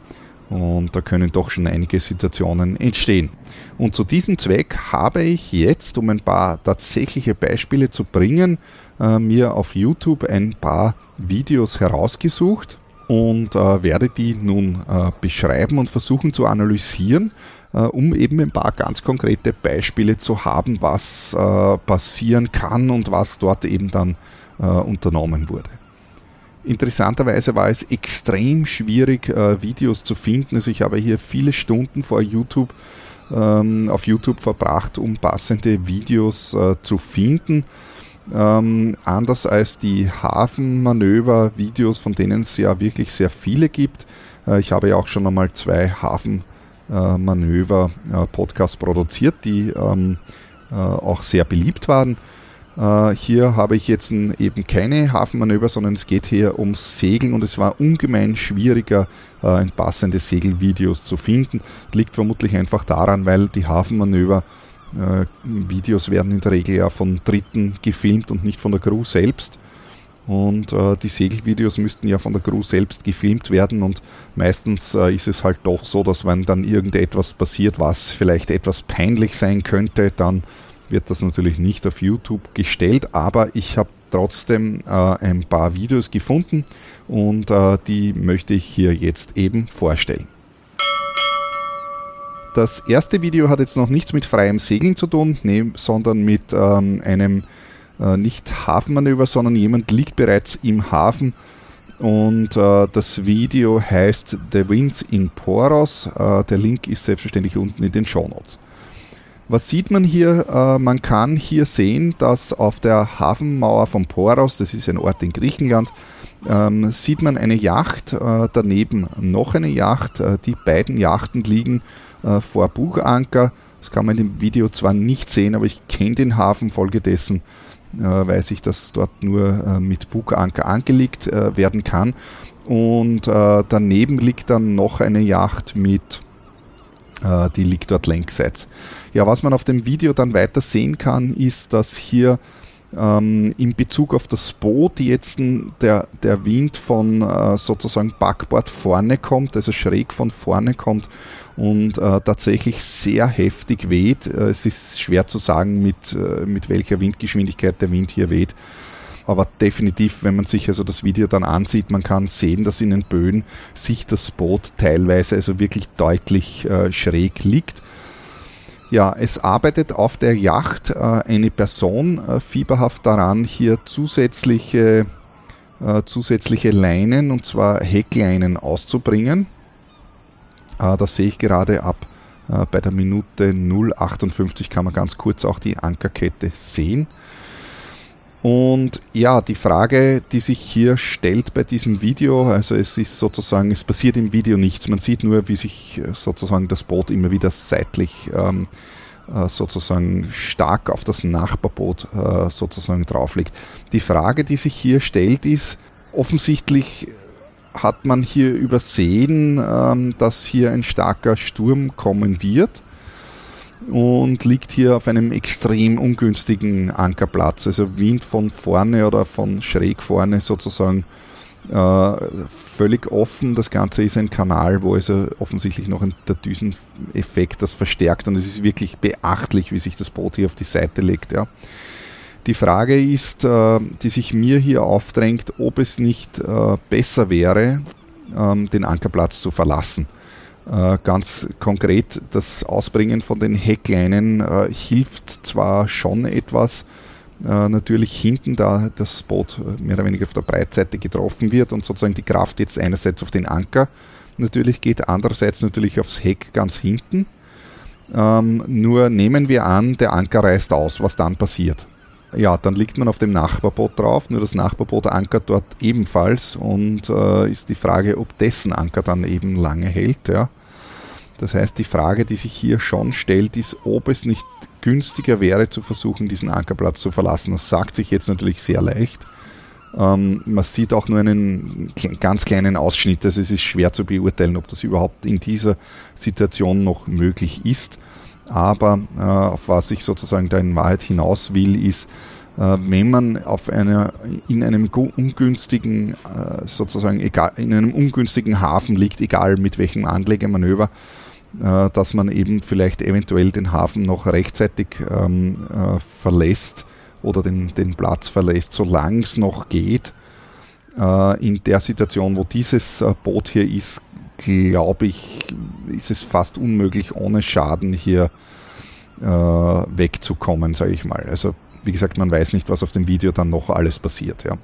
Und da können doch schon einige Situationen entstehen. Und zu diesem Zweck habe ich jetzt, um ein paar tatsächliche Beispiele zu bringen, äh, mir auf YouTube ein paar Videos herausgesucht und äh, werde die nun äh, beschreiben und versuchen zu analysieren, um eben ein paar ganz konkrete Beispiele zu haben, was passieren kann und was dort eben dann unternommen wurde. Interessanterweise war es extrem schwierig, Videos zu finden. Also ich habe hier viele Stunden vor YouTube ähm, auf YouTube verbracht, um passende Videos zu finden. Ähm, anders als die Hafenmanöver-Videos, von denen es ja wirklich sehr viele gibt. Äh, ich habe ja auch schon einmal zwei Hafenmanöver-Podcasts äh, produziert, die ähm, äh, auch sehr beliebt waren. Äh, hier habe ich jetzt eben keine Hafenmanöver, sondern es geht hier ums Segeln und es war ungemein schwieriger, äh, ein passendes Segelvideos zu finden. Liegt vermutlich einfach daran, weil die Hafenmanöver äh, Videos werden in der Regel ja von Dritten gefilmt und nicht von der Crew selbst. Und äh, die Segelvideos müssten ja von der Crew selbst gefilmt werden und meistens äh, ist es halt doch so, dass wenn dann irgendetwas passiert, was vielleicht etwas peinlich sein könnte, dann wird das natürlich nicht auf YouTube gestellt, aber ich habe trotzdem äh, ein paar Videos gefunden und äh, die möchte ich hier jetzt eben vorstellen. Das erste Video hat jetzt noch nichts mit freiem Segeln zu tun, nee, sondern mit ähm, einem äh, nicht Hafenmanöver, sondern jemand liegt bereits im Hafen und äh, das Video heißt The Winds in Poros. Äh, der Link ist selbstverständlich unten in den Show Notes. Was sieht man hier? Äh, man kann hier sehen, dass auf der Hafenmauer von Poros, das ist ein Ort in Griechenland, ähm, sieht man eine Yacht, äh, daneben noch eine Yacht. Äh, die beiden Yachten liegen vor Buchanker. Das kann man im Video zwar nicht sehen, aber ich kenne den Hafen, folgedessen weiß ich, dass dort nur mit Buganker angelegt werden kann. Und daneben liegt dann noch eine Yacht mit, die liegt dort längsseits. Ja, was man auf dem Video dann weiter sehen kann, ist, dass hier ähm, in Bezug auf das Boot jetzt der, der Wind von äh, sozusagen Backbord vorne kommt, also schräg von vorne kommt und äh, tatsächlich sehr heftig weht. Äh, es ist schwer zu sagen, mit, äh, mit welcher Windgeschwindigkeit der Wind hier weht. Aber definitiv, wenn man sich also das Video dann ansieht, man kann sehen, dass in den Böen sich das Boot teilweise also wirklich deutlich äh, schräg liegt. Ja, es arbeitet auf der Yacht äh, eine Person äh, fieberhaft daran, hier zusätzliche, äh, zusätzliche Leinen, und zwar Heckleinen auszubringen. Äh, das sehe ich gerade ab äh, bei der Minute 0,58 kann man ganz kurz auch die Ankerkette sehen. Und ja, die Frage, die sich hier stellt bei diesem Video, also es ist sozusagen, es passiert im Video nichts. Man sieht nur, wie sich äh, sozusagen das Boot immer wieder seitlich ähm, äh, sozusagen stark auf das Nachbarboot äh, sozusagen drauf liegt. Die Frage, die sich hier stellt, ist, offensichtlich hat man hier übersehen, ähm, dass hier ein starker Sturm kommen wird und liegt hier auf einem extrem ungünstigen Ankerplatz. Also Wind von vorne oder von schräg vorne sozusagen äh, völlig offen. Das Ganze ist ein Kanal, wo also offensichtlich noch der Düseneffekt das verstärkt und es ist wirklich beachtlich, wie sich das Boot hier auf die Seite legt. Ja. Die Frage ist, äh, die sich mir hier aufdrängt, ob es nicht äh, besser wäre, ähm, den Ankerplatz zu verlassen. Äh, ganz konkret, das Ausbringen von den Heckleinen äh, hilft zwar schon etwas, äh, natürlich hinten, da das Boot mehr oder weniger auf der Breitseite getroffen wird und sozusagen die Kraft jetzt einerseits auf den Anker natürlich geht, andererseits natürlich aufs Heck ganz hinten. Ähm, nur nehmen wir an, der Anker reißt aus, was dann passiert. Ja, dann liegt man auf dem Nachbarboot drauf, nur das Nachbarboot ankert dort ebenfalls und äh, ist die Frage, ob dessen Anker dann eben lange hält. Ja. Das heißt, die Frage, die sich hier schon stellt, ist, ob es nicht günstiger wäre, zu versuchen, diesen Ankerplatz zu verlassen. Das sagt sich jetzt natürlich sehr leicht. Ähm, man sieht auch nur einen ganz kleinen Ausschnitt, also es ist schwer zu beurteilen, ob das überhaupt in dieser Situation noch möglich ist. Aber äh, auf was ich sozusagen da in Wahrheit hinaus will, ist, äh, wenn man auf einer, in einem ungünstigen, äh, sozusagen egal, in einem ungünstigen Hafen liegt, egal mit welchem Anlegemanöver, äh, dass man eben vielleicht eventuell den Hafen noch rechtzeitig ähm, äh, verlässt oder den, den Platz verlässt, solange es noch geht. Äh, in der Situation, wo dieses Boot hier ist, glaube ich, ist es fast unmöglich, ohne Schaden hier äh, wegzukommen, sage ich mal. Also wie gesagt, man weiß nicht, was auf dem Video dann noch alles passiert. Ja.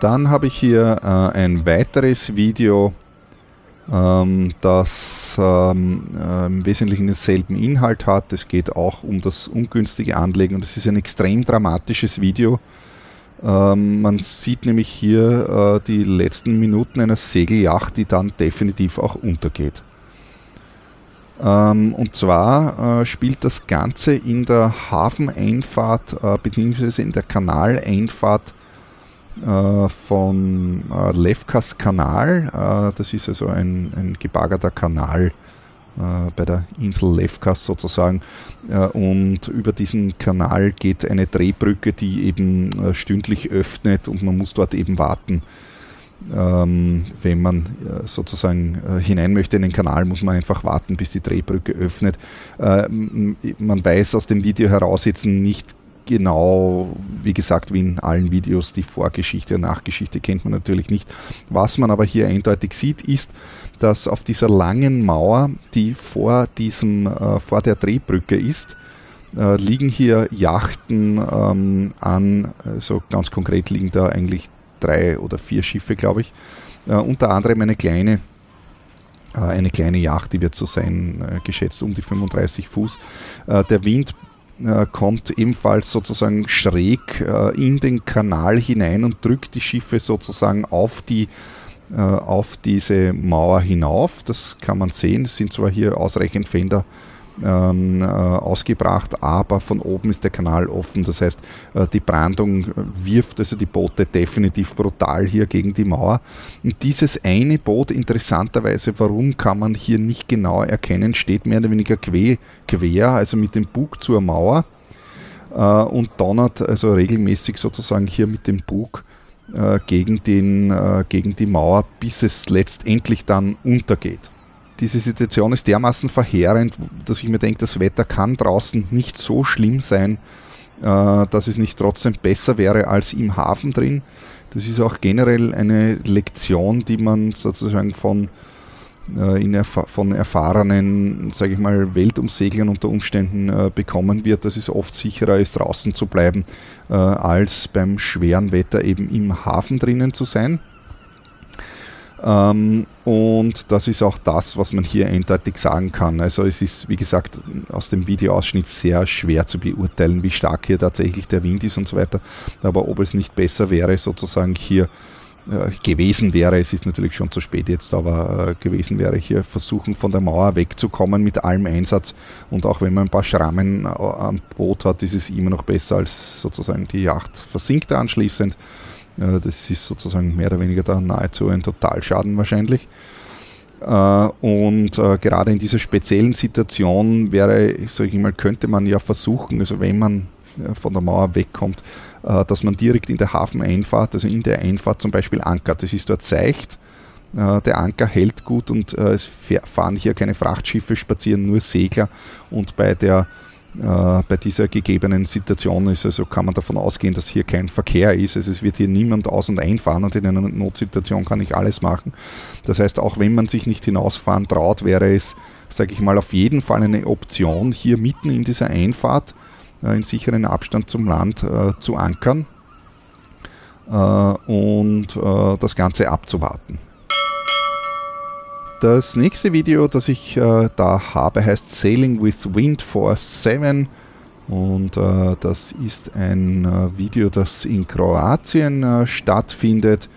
Dann habe ich hier äh, ein weiteres Video, ähm, das ähm, äh, im Wesentlichen denselben Inhalt hat. Es geht auch um das ungünstige Anlegen und es ist ein extrem dramatisches Video. Ähm, man sieht nämlich hier äh, die letzten Minuten einer Segeljacht, die dann definitiv auch untergeht. Ähm, und zwar äh, spielt das Ganze in der Hafeneinfahrt äh, bzw. in der Kanaleinfahrt äh, von äh, Lefkas Kanal. Äh, das ist also ein, ein gebagerter Kanal bei der Insel Lefkas sozusagen. Äh, und über diesen Kanal geht eine Drehbrücke, die eben äh, stündlich öffnet und man muss dort eben warten ähm, wenn man äh, sozusagen äh, hinein möchte in den Kanal, muss man einfach warten, bis die Drehbrücke öffnet. Äh, man weiß aus dem Video heraus jetzt nicht genau, wie gesagt, wie in allen Videos, die Vorgeschichte und Nachgeschichte kennt man natürlich nicht. Was man aber hier eindeutig sieht, ist, dass auf dieser langen Mauer, die vor, diesem, äh, vor der Drehbrücke ist, äh, liegen hier Yachten ähm, an, also ganz konkret liegen da eigentlich drei oder vier Schiffe, glaube ich. Äh, unter anderem eine kleine, äh, eine kleine Yacht, die wird so sein, äh, geschätzt um die 35 Fuß. Äh, der Wind kommt ebenfalls sozusagen schräg in den Kanal hinein und drückt die Schiffe sozusagen auf die auf diese Mauer hinauf. Das kann man sehen. Es sind zwar hier ausreichend Fender ähm, äh, ausgebracht, aber von oben ist der Kanal offen. Das heißt, äh, die Brandung wirft also die Boote definitiv brutal hier gegen die Mauer. Und dieses eine Boot, interessanterweise, warum kann man hier nicht genau erkennen, steht mehr oder weniger quer, also mit dem Bug zur Mauer äh, und donnert also regelmäßig sozusagen hier mit dem Bug äh, gegen, den, äh, gegen die Mauer, bis es letztendlich dann untergeht diese Situation ist dermaßen verheerend, dass ich mir denke, das Wetter kann draußen nicht so schlimm sein, äh, dass es nicht trotzdem besser wäre als im Hafen drin. Das ist auch generell eine Lektion, die man sozusagen von, erf von erfahrenen, sage ich mal, Weltumseglern unter Umständen äh, bekommen wird, dass es oft sicherer ist, draußen zu bleiben, äh, als beim schweren Wetter eben im Hafen drinnen zu sein. Ähm, und das ist auch das, was man hier eindeutig sagen kann. Also es ist, wie gesagt, aus dem Videoausschnitt sehr schwer zu beurteilen, wie stark hier tatsächlich der Wind ist und so weiter. Aber ob es nicht besser wäre, sozusagen hier äh, gewesen wäre, es ist natürlich schon zu spät jetzt, aber äh, gewesen wäre hier versuchen von der Mauer wegzukommen mit allem Einsatz. Und auch wenn man ein paar Schrammen äh, am Boot hat, ist es immer noch besser als sozusagen die Yacht versinkt anschließend. Das ist sozusagen mehr oder weniger da nahezu ein Totalschaden wahrscheinlich. Und gerade in dieser speziellen Situation wäre, sage ich mal, könnte man ja versuchen, also wenn man von der Mauer wegkommt, dass man direkt in der Hafeneinfahrt, also in der Einfahrt zum Beispiel ankert. Das ist dort seicht, der Anker hält gut und es fahren hier keine Frachtschiffe, spazieren nur Segler und bei der äh, bei dieser gegebenen Situation ist. Also kann man davon ausgehen, dass hier kein Verkehr ist. Also es wird hier niemand aus- und einfahren und in einer Notsituation kann ich alles machen. Das heißt, auch wenn man sich nicht hinausfahren traut, wäre es, sage ich mal, auf jeden Fall eine Option, hier mitten in dieser Einfahrt äh, in sicheren Abstand zum Land äh, zu ankern äh, und äh, das Ganze abzuwarten. Das nächste Video, das ich äh, da habe, heißt Sailing with Wind Force 7 und äh, das ist ein äh, Video, das in Kroatien äh, stattfindet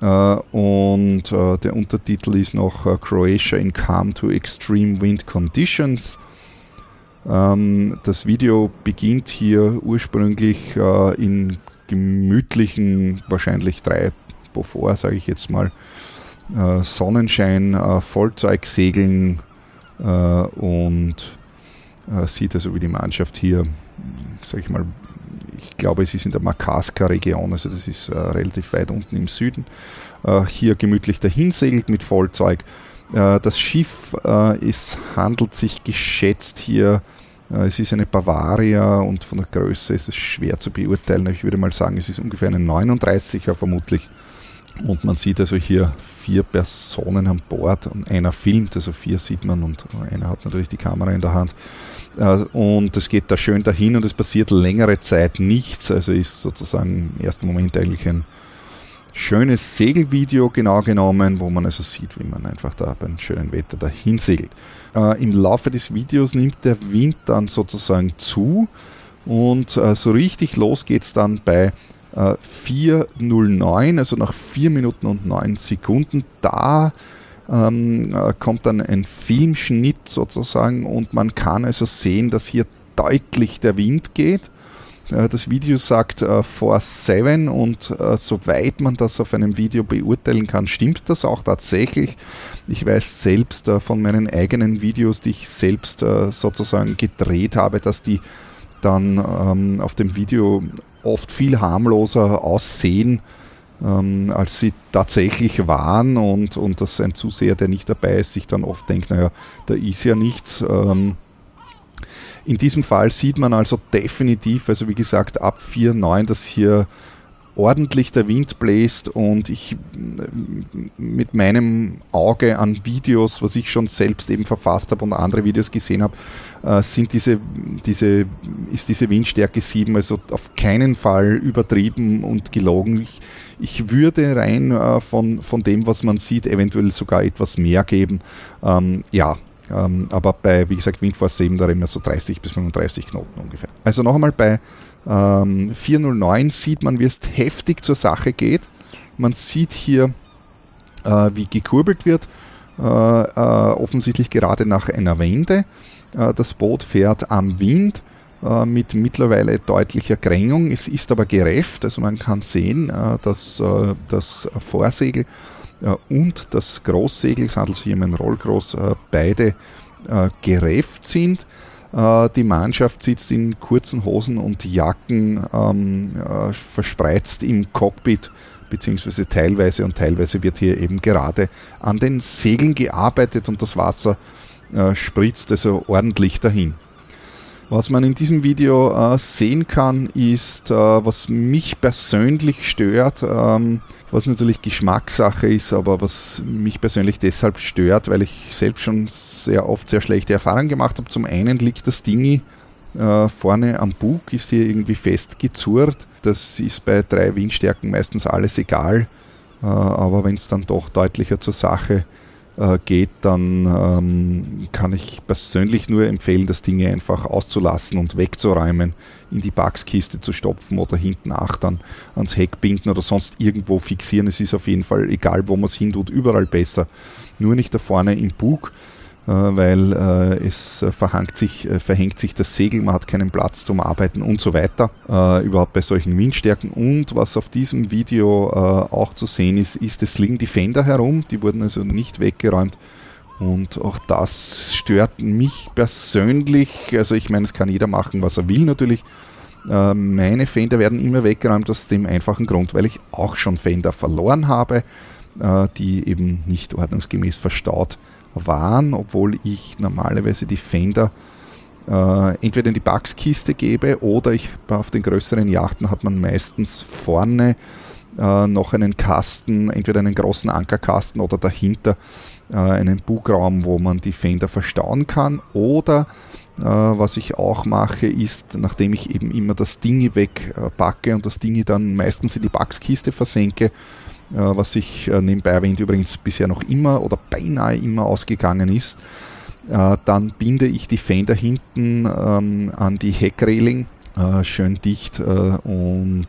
äh, und äh, der Untertitel ist noch Croatia in Calm to Extreme Wind Conditions. Ähm, das Video beginnt hier ursprünglich in gemütlichen, wahrscheinlich drei Beaufort, sage ich jetzt mal, äh, Sonnenschein, äh, Vollzeugsegeln äh, und äh, sieht also, wie die Mannschaft hier, sag ich mal, ich glaube, es ist in der Makaska-Region, also das ist äh, relativ weit unten im Süden, äh, hier gemütlich dahin segelt mit Vollzeug. Das Schiff, es handelt sich geschätzt hier es ist eine Bavaria und von der Größe ist es schwer zu beurteilen. Ich würde mal sagen, es ist ungefähr eine 39er vermutlich. Und man sieht also hier vier Personen an Bord und einer filmt, also vier sieht man und einer hat natürlich die Kamera in der Hand. Äh, und es geht da schön dahin und es passiert längere Zeit nichts. Also ist sozusagen im ersten Moment eigentlich ein schönes Segelvideo genau genommen, wo man also sieht, wie man einfach da beim schönen Wetter dahin segelt. Äh, Im Laufe des Videos nimmt der Wind dann sozusagen zu und äh, so richtig los geht es dann bei 4.09, also nach 4 Minuten und 9 Sekunden. Da ähm, äh, kommt dann ein Filmschnitt sozusagen und man kann also sehen, dass hier deutlich der Wind geht. Äh, das Video sagt äh, 4.7 und äh, soweit man das auf einem Video beurteilen kann, stimmt das auch tatsächlich. Ich weiß selbst äh, von meinen eigenen Videos, die ich selbst äh, sozusagen gedreht habe, dass die dann ähm, auf dem Video oft viel harmloser aussehen, ähm, als sie tatsächlich waren und, und dass ein Zuseher, der nicht dabei ist, sich dann oft denkt, naja, da ist ja nichts. Ähm, in diesem Fall sieht man also definitiv, also wie gesagt, ab 4.9, dass hier ordentlich der Wind bläst und ich mit meinem Auge an Videos, was ich schon selbst eben verfasst habe und andere Videos gesehen habe, äh, sind diese, diese, ist diese Windstärke 7 also auf keinen Fall übertrieben und gelogen. Ich, ich würde rein äh, von, von dem, was man sieht, eventuell sogar etwas mehr geben. Ähm, ja, ähm, aber bei, wie gesagt, Windforce 7, da reden wir so 30 bis 35 Knoten ungefähr. Also noch einmal bei ähm, 409 sieht man, wie es heftig zur Sache geht. Man sieht hier, äh, wie gekurbelt wird, äh, äh, offensichtlich gerade nach einer Wende. Äh, das Boot fährt am Wind äh, mit mittlerweile deutlicher Krängung. Es ist aber gerefft, also man kann sehen, äh, dass das Vorsegel und das Großsegel, es handelt sich um ein Rollgroß, beide gerefft sind. Äh, die Mannschaft sitzt in kurzen Hosen und Jacken ähm, äh, verspreizt im Cockpit beziehungsweise teilweise und teilweise wird hier eben gerade an den Segeln gearbeitet und das Wasser äh, spritzt also ordentlich dahin. Was man in diesem Video äh, sehen kann, ist, äh, was mich persönlich stört, ähm, was natürlich Geschmackssache ist, aber was mich persönlich deshalb stört, weil ich selbst schon sehr oft sehr schlechte Erfahrungen gemacht habe. Zum einen liegt das Ding äh, vorne am Bug, ist hier irgendwie festgezurrt. Das ist bei drei Windstärken meistens alles egal, äh, aber wenn es dann doch deutlicher zur Sache äh, geht, dann ähm, kann ich persönlich nur empfehlen, das Ding einfach auszulassen und wegzuräumen, in die Bugs-Kiste zu stopfen oder hinten nach dann ans Heck binden oder sonst irgendwo fixieren. Es ist auf jeden Fall, egal wo man es hin tut, überall besser. Nur nicht da vorne im Bug. Äh, weil äh, es verhängt sich, äh, verhängt sich das Segel, man hat keinen Platz zum Arbeiten und so weiter, überhaupt bei solchen Windstärken. Und was auf diesem Video auch zu sehen ist, ist es liegen die Fender herum, die wurden also nicht weggeräumt. Und auch das stört mich persönlich. Also ich meine, es kann jeder machen, was er will natürlich. Meine Fender werden immer weggeräumt aus dem einfachen Grund, weil ich auch schon Fender verloren habe, die eben nicht ordnungsgemäß verstaut waren, obwohl ich normalerweise die Fender äh, entweder in die Bugs-Kiste gebe oder ich auf den größeren Yachten hat man meistens vorne äh, noch einen Kasten, entweder einen großen Ankerkasten oder dahinter äh, einen Bugraum, wo man die Fender verstauen kann. Oder äh, was ich auch mache, ist, nachdem ich eben immer das Ding wegpacke und das Ding dann meistens in die Bugs-Kiste versenke, was sich äh, nebenbei erwähnt übrigens bisher noch immer oder beinahe immer ausgegangen ist. Äh, dann binde ich die Fender hinten ähm, an die Heckreling schön dicht und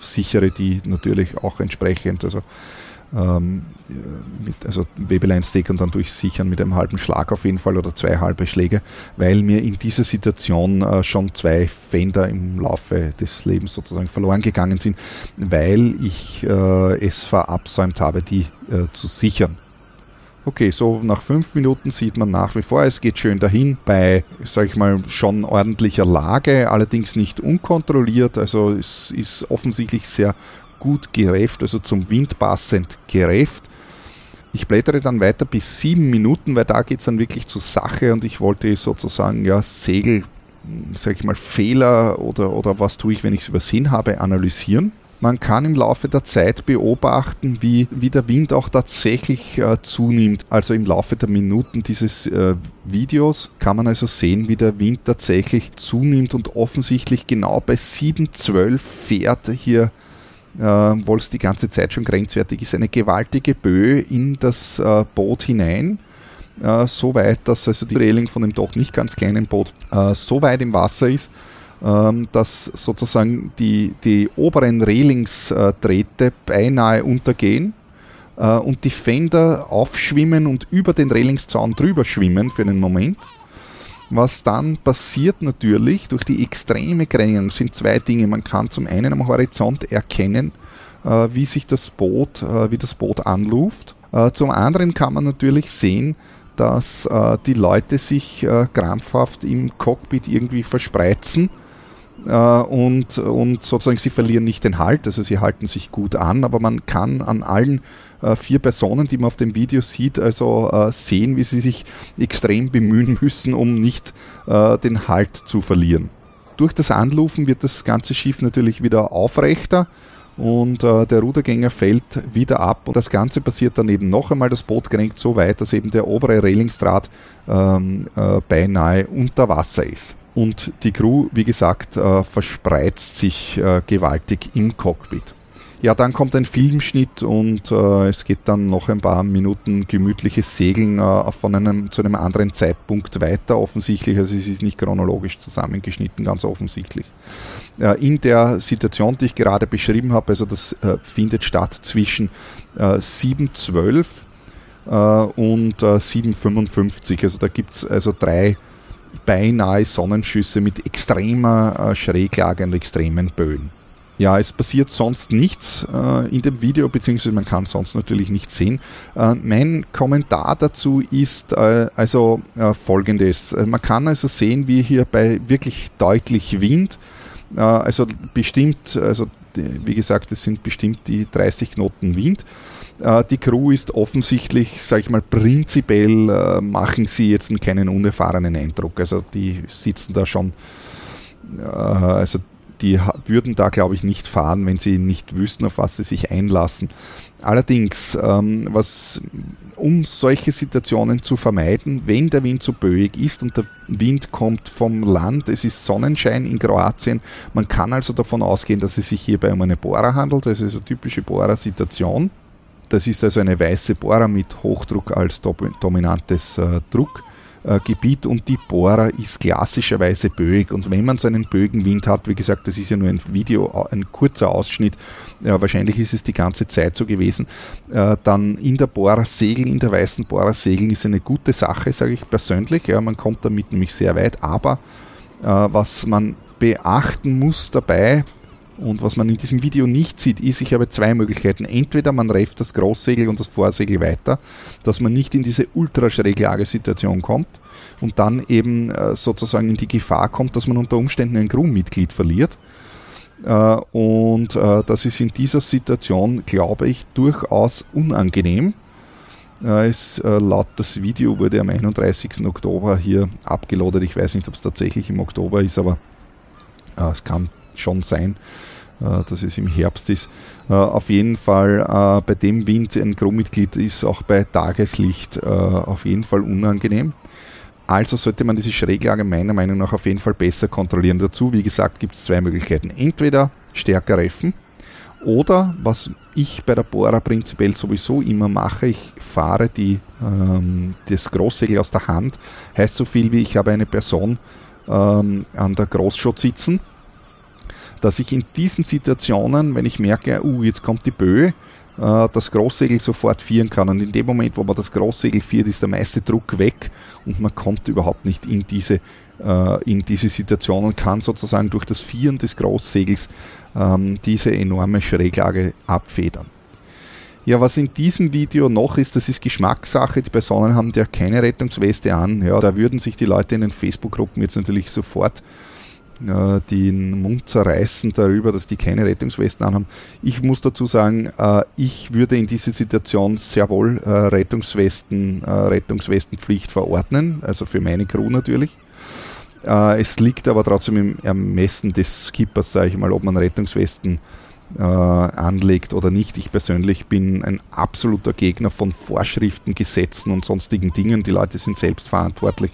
sichere die natürlich auch entsprechend. Also ähm, mit, also Webelein-Stick und dann durchsichern mit einem halben Schlag auf jeden Fall oder zwei halbe Schläge, weil mir in dieser Situation äh, schon zwei Fender im Laufe des Lebens sozusagen verloren gegangen sind, weil ich äh, es verabsäumt habe, die äh, zu sichern. Okay, so nach fünf Minuten sieht man nach wie vor, es geht schön dahin bei, sag ich mal, schon ordentlicher Lage, allerdings nicht unkontrolliert. Also es ist offensichtlich sehr gut gerefft, also zum Wind passend gerefft. Ich blättere dann weiter bis sieben Minuten, weil da geht es dann wirklich zur Sache und ich wollte sozusagen ja Segel, sag ich mal, Fehler oder, oder was tue ich, wenn ich es übersehen habe, analysieren. Man kann im Laufe der Zeit beobachten, wie, wie der Wind auch tatsächlich äh, zunimmt. Also im Laufe der Minuten dieses äh, Videos kann man also sehen, wie der Wind tatsächlich zunimmt und offensichtlich genau bei 7,12 fährt hier äh, es die ganze Zeit schon grenzwertig ist, eine gewaltige Böe in das äh, Boot hinein. Äh, so weit, dass also die Reling von dem doch nicht ganz kleinen Boot äh, so weit im Wasser ist, ähm, dass sozusagen die, die oberen Relingsdrähte beinahe untergehen äh, und die Fender aufschwimmen und über den Relingszaun drüber schwimmen für einen Moment. Was dann passiert natürlich durch die extreme Krängung sind zwei Dinge. Man kann zum einen am Horizont erkennen, äh, wie sich das Boot, äh, wie das Boot anluft. Äh, zum anderen kann man natürlich sehen, dass äh, die Leute sich äh, krampfhaft im Cockpit irgendwie verspreizen äh, und, und sozusagen sie verlieren nicht den Halt, also sie halten sich gut an, aber man kann an allen vier Personen, die man auf dem Video sieht, also äh, sehen, wie sie sich extrem bemühen müssen, um nicht den Halt zu verlieren. Durch das Anlufen wird das ganze Schiff natürlich wieder aufrechter und äh, der Rudergänger fällt wieder ab und das Ganze passiert dann eben noch einmal. Das Boot kränkt so weit, dass eben der obere Relingsdraht ähm, äh, beinahe unter Wasser ist und die Crew, wie gesagt, äh, verspreizt sich äh, gewaltig im Cockpit. Ja, dann kommt ein Filmschnitt und äh, es geht dann noch ein paar Minuten gemütliches Segeln äh, von einem zu einem anderen Zeitpunkt weiter, offensichtlich. Also es ist nicht chronologisch zusammengeschnitten, ganz offensichtlich. Äh, in der Situation, die ich gerade beschrieben habe, also das äh, findet statt zwischen 7.12 und 7.55. Also da gibt es also drei beinahe Sonnenschüsse mit extremer äh, Schräglage und extremen Böen. Ja, es passiert sonst nichts äh, in dem Video, beziehungsweise man kann sonst natürlich nichts sehen. Äh, mein Kommentar dazu ist äh, also äh, folgendes. Äh, man kann also sehen, wie hier bei wirklich deutlich Wind, äh, also bestimmt, also wie gesagt, es sind bestimmt die 30 Knoten Wind, die Crew ist offensichtlich, sage ich mal, prinzipiell machen sie jetzt keinen unerfahrenen Eindruck. Also die sitzen da schon, also die würden da, glaube ich, nicht fahren, wenn sie nicht wüssten, auf was sie sich einlassen. Allerdings, ähm, was, um solche Situationen zu vermeiden, wenn der Wind zu böig ist und der Wind kommt vom Land, es ist Sonnenschein in Kroatien, man kann also davon ausgehen, dass es sich hierbei um eine Bohrer handelt, das ist eine typische Bohrer-Situation. Das ist also eine weiße Bohrer mit Hochdruck als dominantes äh, Druckgebiet äh, und die Bohrer ist klassischerweise böig. Und wenn man so einen bögen Wind hat, wie gesagt, das ist ja nur ein Video, ein kurzer Ausschnitt, äh, wahrscheinlich ist es die ganze Zeit so gewesen, äh, dann in der Bohrer segeln, in der weißen Bohrer segeln ist eine gute Sache, sage ich persönlich. Ja, man kommt damit nämlich sehr weit, aber äh, was man beachten muss dabei, und was man in diesem Video nicht sieht, ist, ich habe zwei Möglichkeiten. Entweder man reift das Großsegel und das Vorsegel weiter, dass man nicht in diese Ultraschräglage-Situation kommt und dann eben äh, sozusagen in die Gefahr kommt, dass man unter Umständen ein Crewmitglied verliert. Äh, und äh, das ist in dieser Situation, glaube ich, durchaus unangenehm. Es, laut das Video wurde am 31. Oktober hier abgeloadet. Ich weiß nicht, ob es tatsächlich im Oktober ist, aber es kann schon sein. Äh, dass es im Herbst ist. Äh, auf jeden Fall äh, bei dem Wind ein Crewmitglied ist auch bei Tageslicht auf jeden Fall unangenehm. Also sollte man diese Schräglage meiner Meinung nach auf jeden Fall besser kontrollieren. Dazu, wie gesagt, gibt es zwei Möglichkeiten. Entweder stärker reffen oder was ich bei der Bohrer prinzipiell sowieso immer mache, ich fahre die, ähm, das Großsegel aus der Hand. Heißt so viel wie ich habe eine Person ähm, an der Großschott sitzen dass ich in diesen Situationen, wenn ich merke, uh, jetzt kommt die Böe, äh, das Großsegel sofort vieren kann. Und in dem Moment, wo man das Großsegel viert, ist der meiste Druck weg und man kommt überhaupt nicht in diese, äh, in diese Situation und kann sozusagen durch das Vieren des Großsegels ähm, diese enorme Schräglage abfedern. Ja, was in diesem Video noch ist, das ist Geschmackssache. Die Personen haben ja keine Rettungsweste an. Ja, da würden sich die Leute in den Facebook-Gruppen jetzt natürlich sofort äh, den Mund zerreißen darüber, dass die keine Rettungswesten anhaben. Ich muss dazu sagen, äh, ich würde in dieser Situation sehr wohl äh, Rettungswesten, Rettungswestenpflicht verordnen, also für meine Crew natürlich. Es liegt aber trotzdem im Ermessen des Skippers, sage ich mal, ob man Rettungswesten anlegt oder nicht. Ich persönlich bin ein absoluter Gegner von Vorschriften, Gesetzen und sonstigen Dingen. Die Leute sind selbst verantwortlich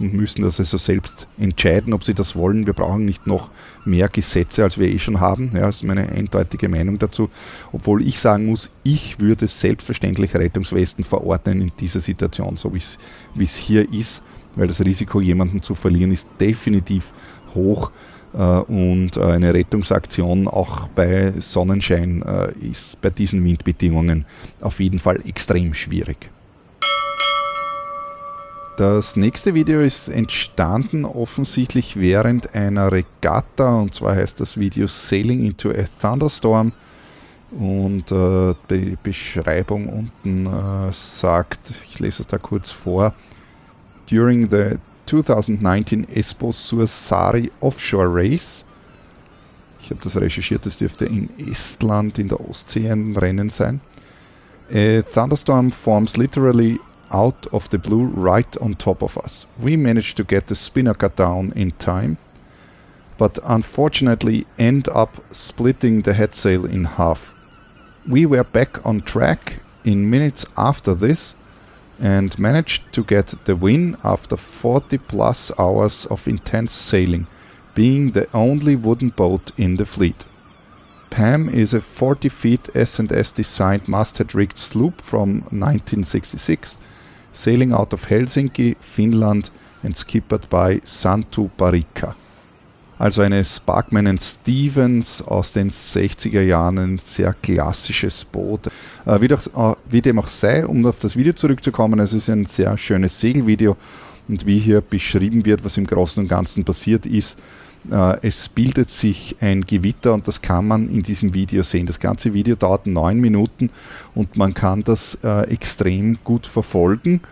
müssen das also selbst entscheiden, ob sie das wollen. Wir brauchen nicht noch mehr Gesetze, als wir eh schon haben. Ja, das ist meine eindeutige Meinung dazu. Obwohl ich sagen muss, ich würde selbstverständlich Rettungswesten verordnen in dieser Situation, so wie es hier ist, weil das Risiko, jemanden zu verlieren, ist definitiv hoch. Äh, und äh, eine Rettungsaktion auch bei Sonnenschein äh, ist bei diesen Windbedingungen auf jeden Fall extrem schwierig. Das nächste Video ist entstanden offensichtlich während einer Regatta. Und zwar heißt das Video Sailing into a Thunderstorm. Und äh, die Beschreibung unten äh, sagt, ich lese es da kurz vor, During the 2019 Espo Sursari Offshore Race, ich habe das recherchiert, das dürfte in Estland in der Ostsee ein Rennen sein, a thunderstorm forms literally out of the blue right on top of us. We managed to get the spinnaker down in time, but unfortunately end up splitting the headsail in half. We were back on track in minutes after this and managed to get the win after 40 plus hours of intense sailing, being the only wooden boat in the fleet. Pam is a 40 feet S&S designed masthead rigged sloop from 1966 sailing out of Helsinki, Finnland and skippered by Santu Parika. Also eine Sparkman Stevens aus den 60er Jahren, ein sehr klassisches Boot. Äh, wie, doch, äh, wie dem auch sei, um auf das Video zurückzukommen, es ist ein sehr schönes Segelvideo und wie hier beschrieben wird, was im Großen und Ganzen passiert ist, es bildet sich ein Gewitter und das kann man in diesem Video sehen. Das ganze Video dauert neun Minuten und man kann das äh, extrem gut verfolgen.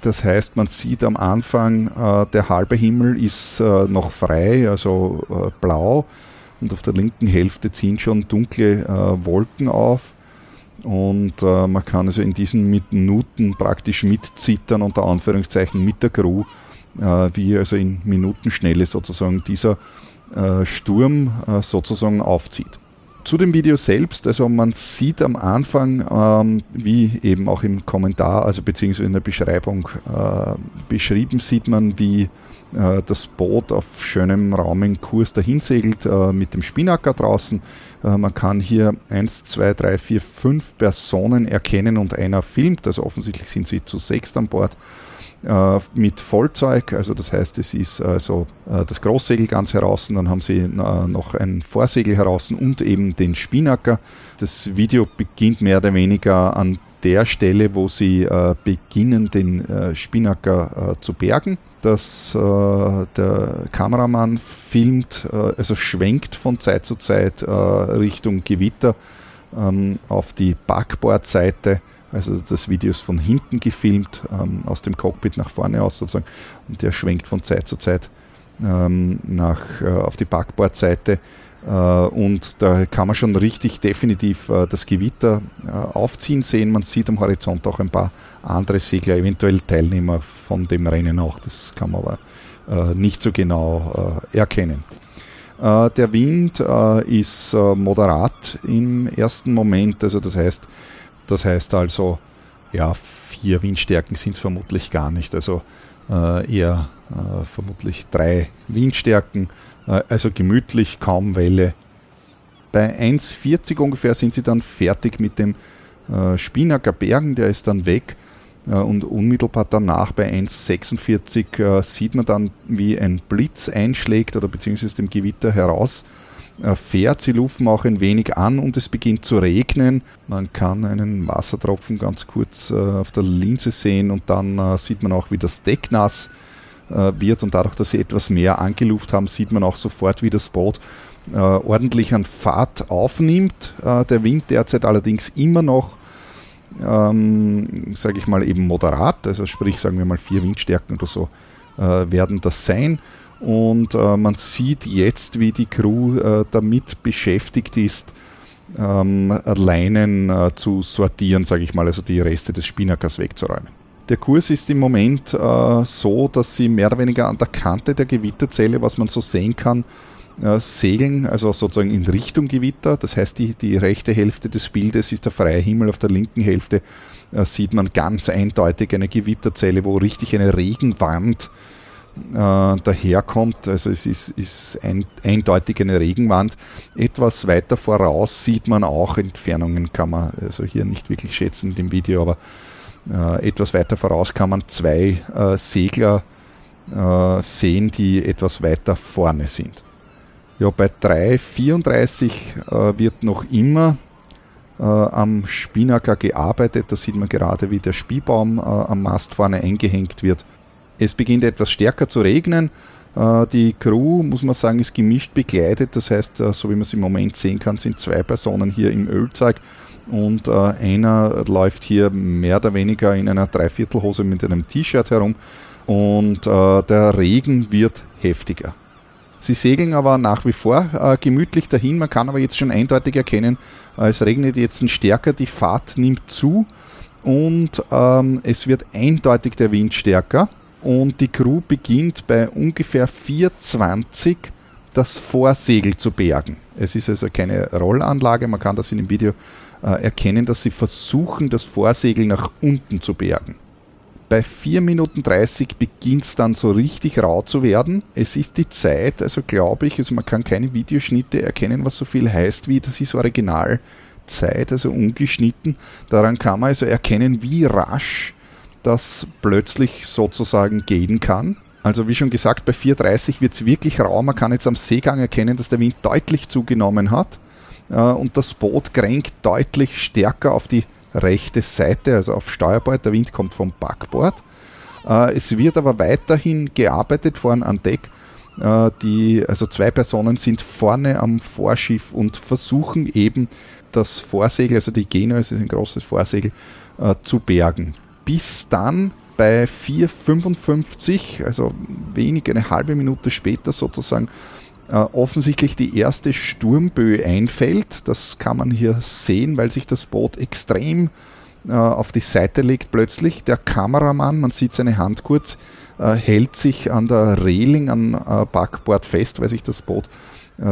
Das heißt, man sieht am Anfang, äh, der halbe Himmel ist noch frei, also blau und auf der linken Hälfte ziehen schon dunkle Wolken auf. Und äh, man kann also in diesen Minuten praktisch mitzittern, unter Anführungszeichen, mit der Crew, äh, wie also in Minutenschnelle sozusagen dieser äh, Sturm äh, sozusagen aufzieht. Zu dem Video selbst, also man sieht am Anfang, ähm, wie eben auch im Kommentar, also beziehungsweise in der Beschreibung äh, beschrieben, sieht man, wie äh, das Boot auf schönem raumigen Kurs dahin segelt äh, mit dem Spinnaker draußen. Äh, man kann hier 1, 2, 3, 4, 5 Personen erkennen und einer filmt, also offensichtlich sind sie zu sechst an Bord äh, mit Vollzeug, also das heißt, es ist also äh, das Großsegel ganz heraus, dann haben sie äh, noch ein Vorsegel heraus und eben den Spinnaker. Das Video beginnt mehr oder weniger an der Stelle, wo sie äh, beginnen, den äh, Spinnaker äh, zu bergen. Dass der Kameramann filmt, also schwenkt von Zeit zu Zeit Richtung Gewitter ähm, auf die Backbordseite also das Video ist von hinten gefilmt, ähm, aus dem Cockpit nach vorne aus sozusagen. Und der schwenkt von Zeit zu Zeit ähm, nach, äh, auf die Backbordseite. Äh, und da kann man schon richtig definitiv äh, das Gewitter äh, aufziehen sehen. Man sieht am Horizont auch ein paar andere Segler, eventuell Teilnehmer von dem Rennen auch. Das kann man aber äh, nicht so genau äh, erkennen. der Wind ist moderat im ersten Moment, also das heißt, das heißt also, ja, vier Windstärken sind es vermutlich gar nicht. Also äh, eher äh, vermutlich drei Windstärken, äh, also gemütlich, kaum Welle. Bei 1,40 ungefähr sind sie dann fertig mit dem äh, Spinaker Bergen, der ist dann weg. Äh, und unmittelbar danach bei 1,46 äh, sieht man dann, wie ein Blitz einschlägt oder beziehungsweise dem Gewitter heraus fährt. Sie lufen auch ein wenig an und es beginnt zu regnen. Man kann einen Wassertropfen ganz kurz äh, auf der Linse sehen und dann äh, sieht man auch, wie das Deck nass wird und dadurch, dass sie etwas mehr angeluft haben, sieht man auch sofort, wie das Boot ordentlich an Fahrt aufnimmt. der Wind derzeit allerdings immer noch ähm, sage ich mal, eben moderat, also sprich, sagen wir mal vier Windstärken oder so äh, werden das sein. Und äh, man sieht jetzt, wie die Crew äh, damit beschäftigt ist, ähm, Leinen äh, zu sortieren, sage ich mal, also die Reste des Spinnackers wegzuräumen. Der Kurs ist im Moment äh, so, dass sie mehr oder weniger an der Kante der Gewitterzelle, was man so sehen kann, äh, segeln, also sozusagen in Richtung Gewitter. Das heißt, die, die rechte Hälfte des Bildes ist der freie Himmel, auf der linken Hälfte äh, sieht man ganz eindeutig eine Gewitterzelle, wo richtig eine Regenwand äh, daherkommt. Also es ist, ist ein, eindeutig eine Regenwand. Etwas weiter voraus sieht man auch, Entfernungen kann man also hier nicht wirklich schätzen dem Video, aber äh, etwas weiter voraus kann man zwei äh, Segler äh, sehen, die etwas weiter vorne sind. Ja, bei 3,34 äh, wird noch immer äh, am Spinnaker gearbeitet. Da sieht man gerade, wie der Spielbaum am Mast vorne eingehängt wird. Es beginnt etwas stärker zu regnen. Äh, die Crew, muss man sagen, ist gemischt begleitet. Das heißt, äh, so wie man es im Moment sehen kann, sind zwei Personen hier im Ölzeug und äh, einer läuft hier mehr oder weniger in einer Dreiviertelhose mit einem T-Shirt herum und der Regen wird heftiger. Sie segeln aber nach wie vor gemütlich dahin. Man kann aber jetzt schon eindeutig erkennen, es regnet jetzt stärker, die Fahrt nimmt zu und ähm, es wird eindeutig der Wind stärker und die Crew beginnt bei ungefähr 420 das Vorsegel zu bergen. Es ist also keine Rollanlage, man kann das in dem Video äh, erkennen, dass sie versuchen, das Vorsegel nach unten zu bergen. Bei 4 Minuten 30 beginnt es dann so richtig rau zu werden. Es ist die Zeit, also glaube ich, also man kann keine Videoschnitte erkennen, was so viel heißt wie, das ist Originalzeit, also ungeschnitten. Daran kann man also erkennen, wie rasch das plötzlich sozusagen gehen kann. Also wie schon gesagt, bei 4.30 wird es wirklich rau. Man kann jetzt am Seegang erkennen, dass der Wind deutlich zugenommen hat äh, und das Boot kränkt deutlich stärker auf die rechte Seite, also auf Steuerbord. Der Wind kommt vom Backbord. Äh, es wird aber weiterhin gearbeitet vorn an Deck. Äh, die, also zwei Personen sind vorne am Vorschiff und versuchen eben das Vorsegel, also die Genua, ist ein großes Vorsegel, äh, zu bergen bis dann bei 4,55, also wenig, eine halbe Minute später sozusagen, äh, offensichtlich die erste Sturmböe einfällt. Das kann man hier sehen, weil sich das Boot extrem äh, auf die Seite legt plötzlich. Der Kameramann, man sieht seine Hand kurz, äh, hält sich an der Reling, am äh, Backbord fest, weil sich das Boot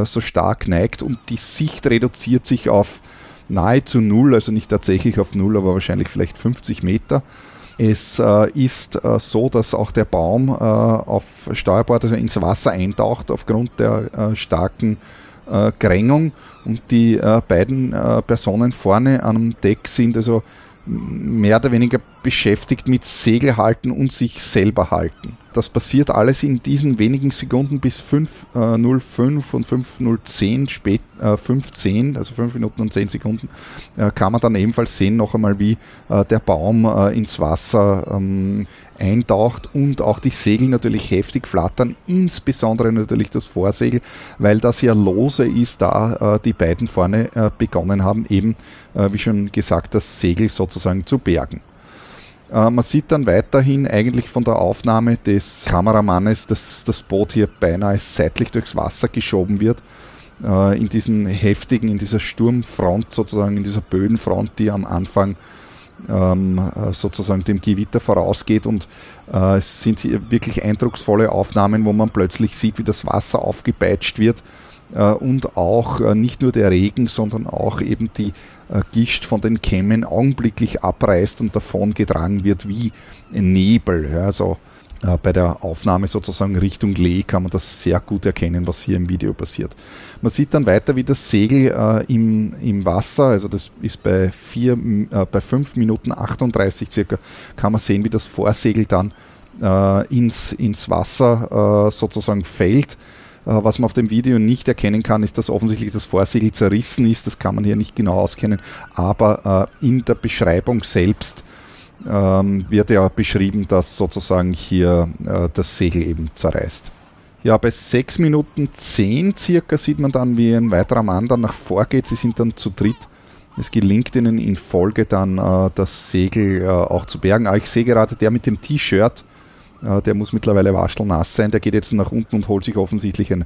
so stark neigt und die Sicht reduziert sich auf nahezu null, also nicht tatsächlich auf null, aber wahrscheinlich vielleicht 50 Meter. Es äh, ist äh, so, dass auch der Baum äh, auf Steuerbord also ins Wasser eintaucht aufgrund der äh, starken äh, Grängung und die äh, beiden Personen vorne am Deck sind also mehr oder weniger beschäftigt mit Segel halten und sich selber halten. Das passiert alles in diesen wenigen Sekunden bis 5.05 äh, und 5.010 spät, äh, 15, also 5 Minuten und 10 Sekunden, äh, kann man dann ebenfalls sehen noch einmal, wie äh, der Baum äh, ins Wasser ähm, eintaucht und auch die Segel natürlich heftig flattern, insbesondere natürlich das Vorsegel, weil das ja lose ist, da die beiden vorne begonnen haben, eben, wie schon gesagt, das Segel sozusagen zu bergen. Äh, man sieht dann weiterhin eigentlich von der Aufnahme des Kameramannes, dass das Boot hier beinahe seitlich durchs Wasser geschoben wird. Äh, in diesen heftigen, in dieser Sturmfront sozusagen, in dieser Böenfront, die am Anfang ähm, äh, sozusagen dem Gewitter vorausgeht. Und es sind hier wirklich eindrucksvolle Aufnahmen, wo man plötzlich sieht, wie das Wasser aufgepeitscht wird und auch nicht nur der Regen, sondern auch eben die Gischt von den Kämmen augenblicklich abreißt und davon getragen wird wie Nebel. Ja, also äh, bei der Aufnahme sozusagen Richtung Lee kann man das sehr gut erkennen, was hier im Video passiert. Man sieht dann weiter, wie das Segel äh, im, im Wasser, also das ist bei, vier, äh, bei 5 Minuten 38 circa, kann man sehen, wie das Vorsegel dann äh, ins, ins Wasser äh, sozusagen fällt äh, was man auf dem Video nicht erkennen kann, ist, dass offensichtlich das Vorsegel zerrissen ist. Das kann man hier nicht genau auskennen. Aber äh, in der Beschreibung selbst ähm, wird ja beschrieben, dass sozusagen hier äh, das Segel eben zerreißt. Ja, bei 6 Minuten 10 circa sieht man dann, wie ein weiterer Mann dann nach vorgeht. Sie sind dann zu dritt. Es gelingt ihnen in Folge dann äh, das Segel äh, auch zu bergen. Aber ich sehe gerade, der mit dem T-Shirt, äh, der muss mittlerweile waschelnass sein. Der geht jetzt nach unten und holt sich offensichtlich ein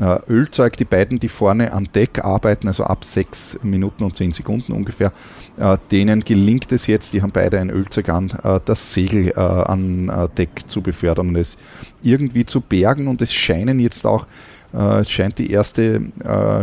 äh, Ölzeug. Die beiden, die vorne am Deck arbeiten, also ab 6 Minuten und 10 Sekunden ungefähr, äh, denen gelingt es jetzt, die haben beide ein Ölzeug an, das Segel an Deck zu befördern und es irgendwie zu bergen. Und es scheinen jetzt auch es scheint die erste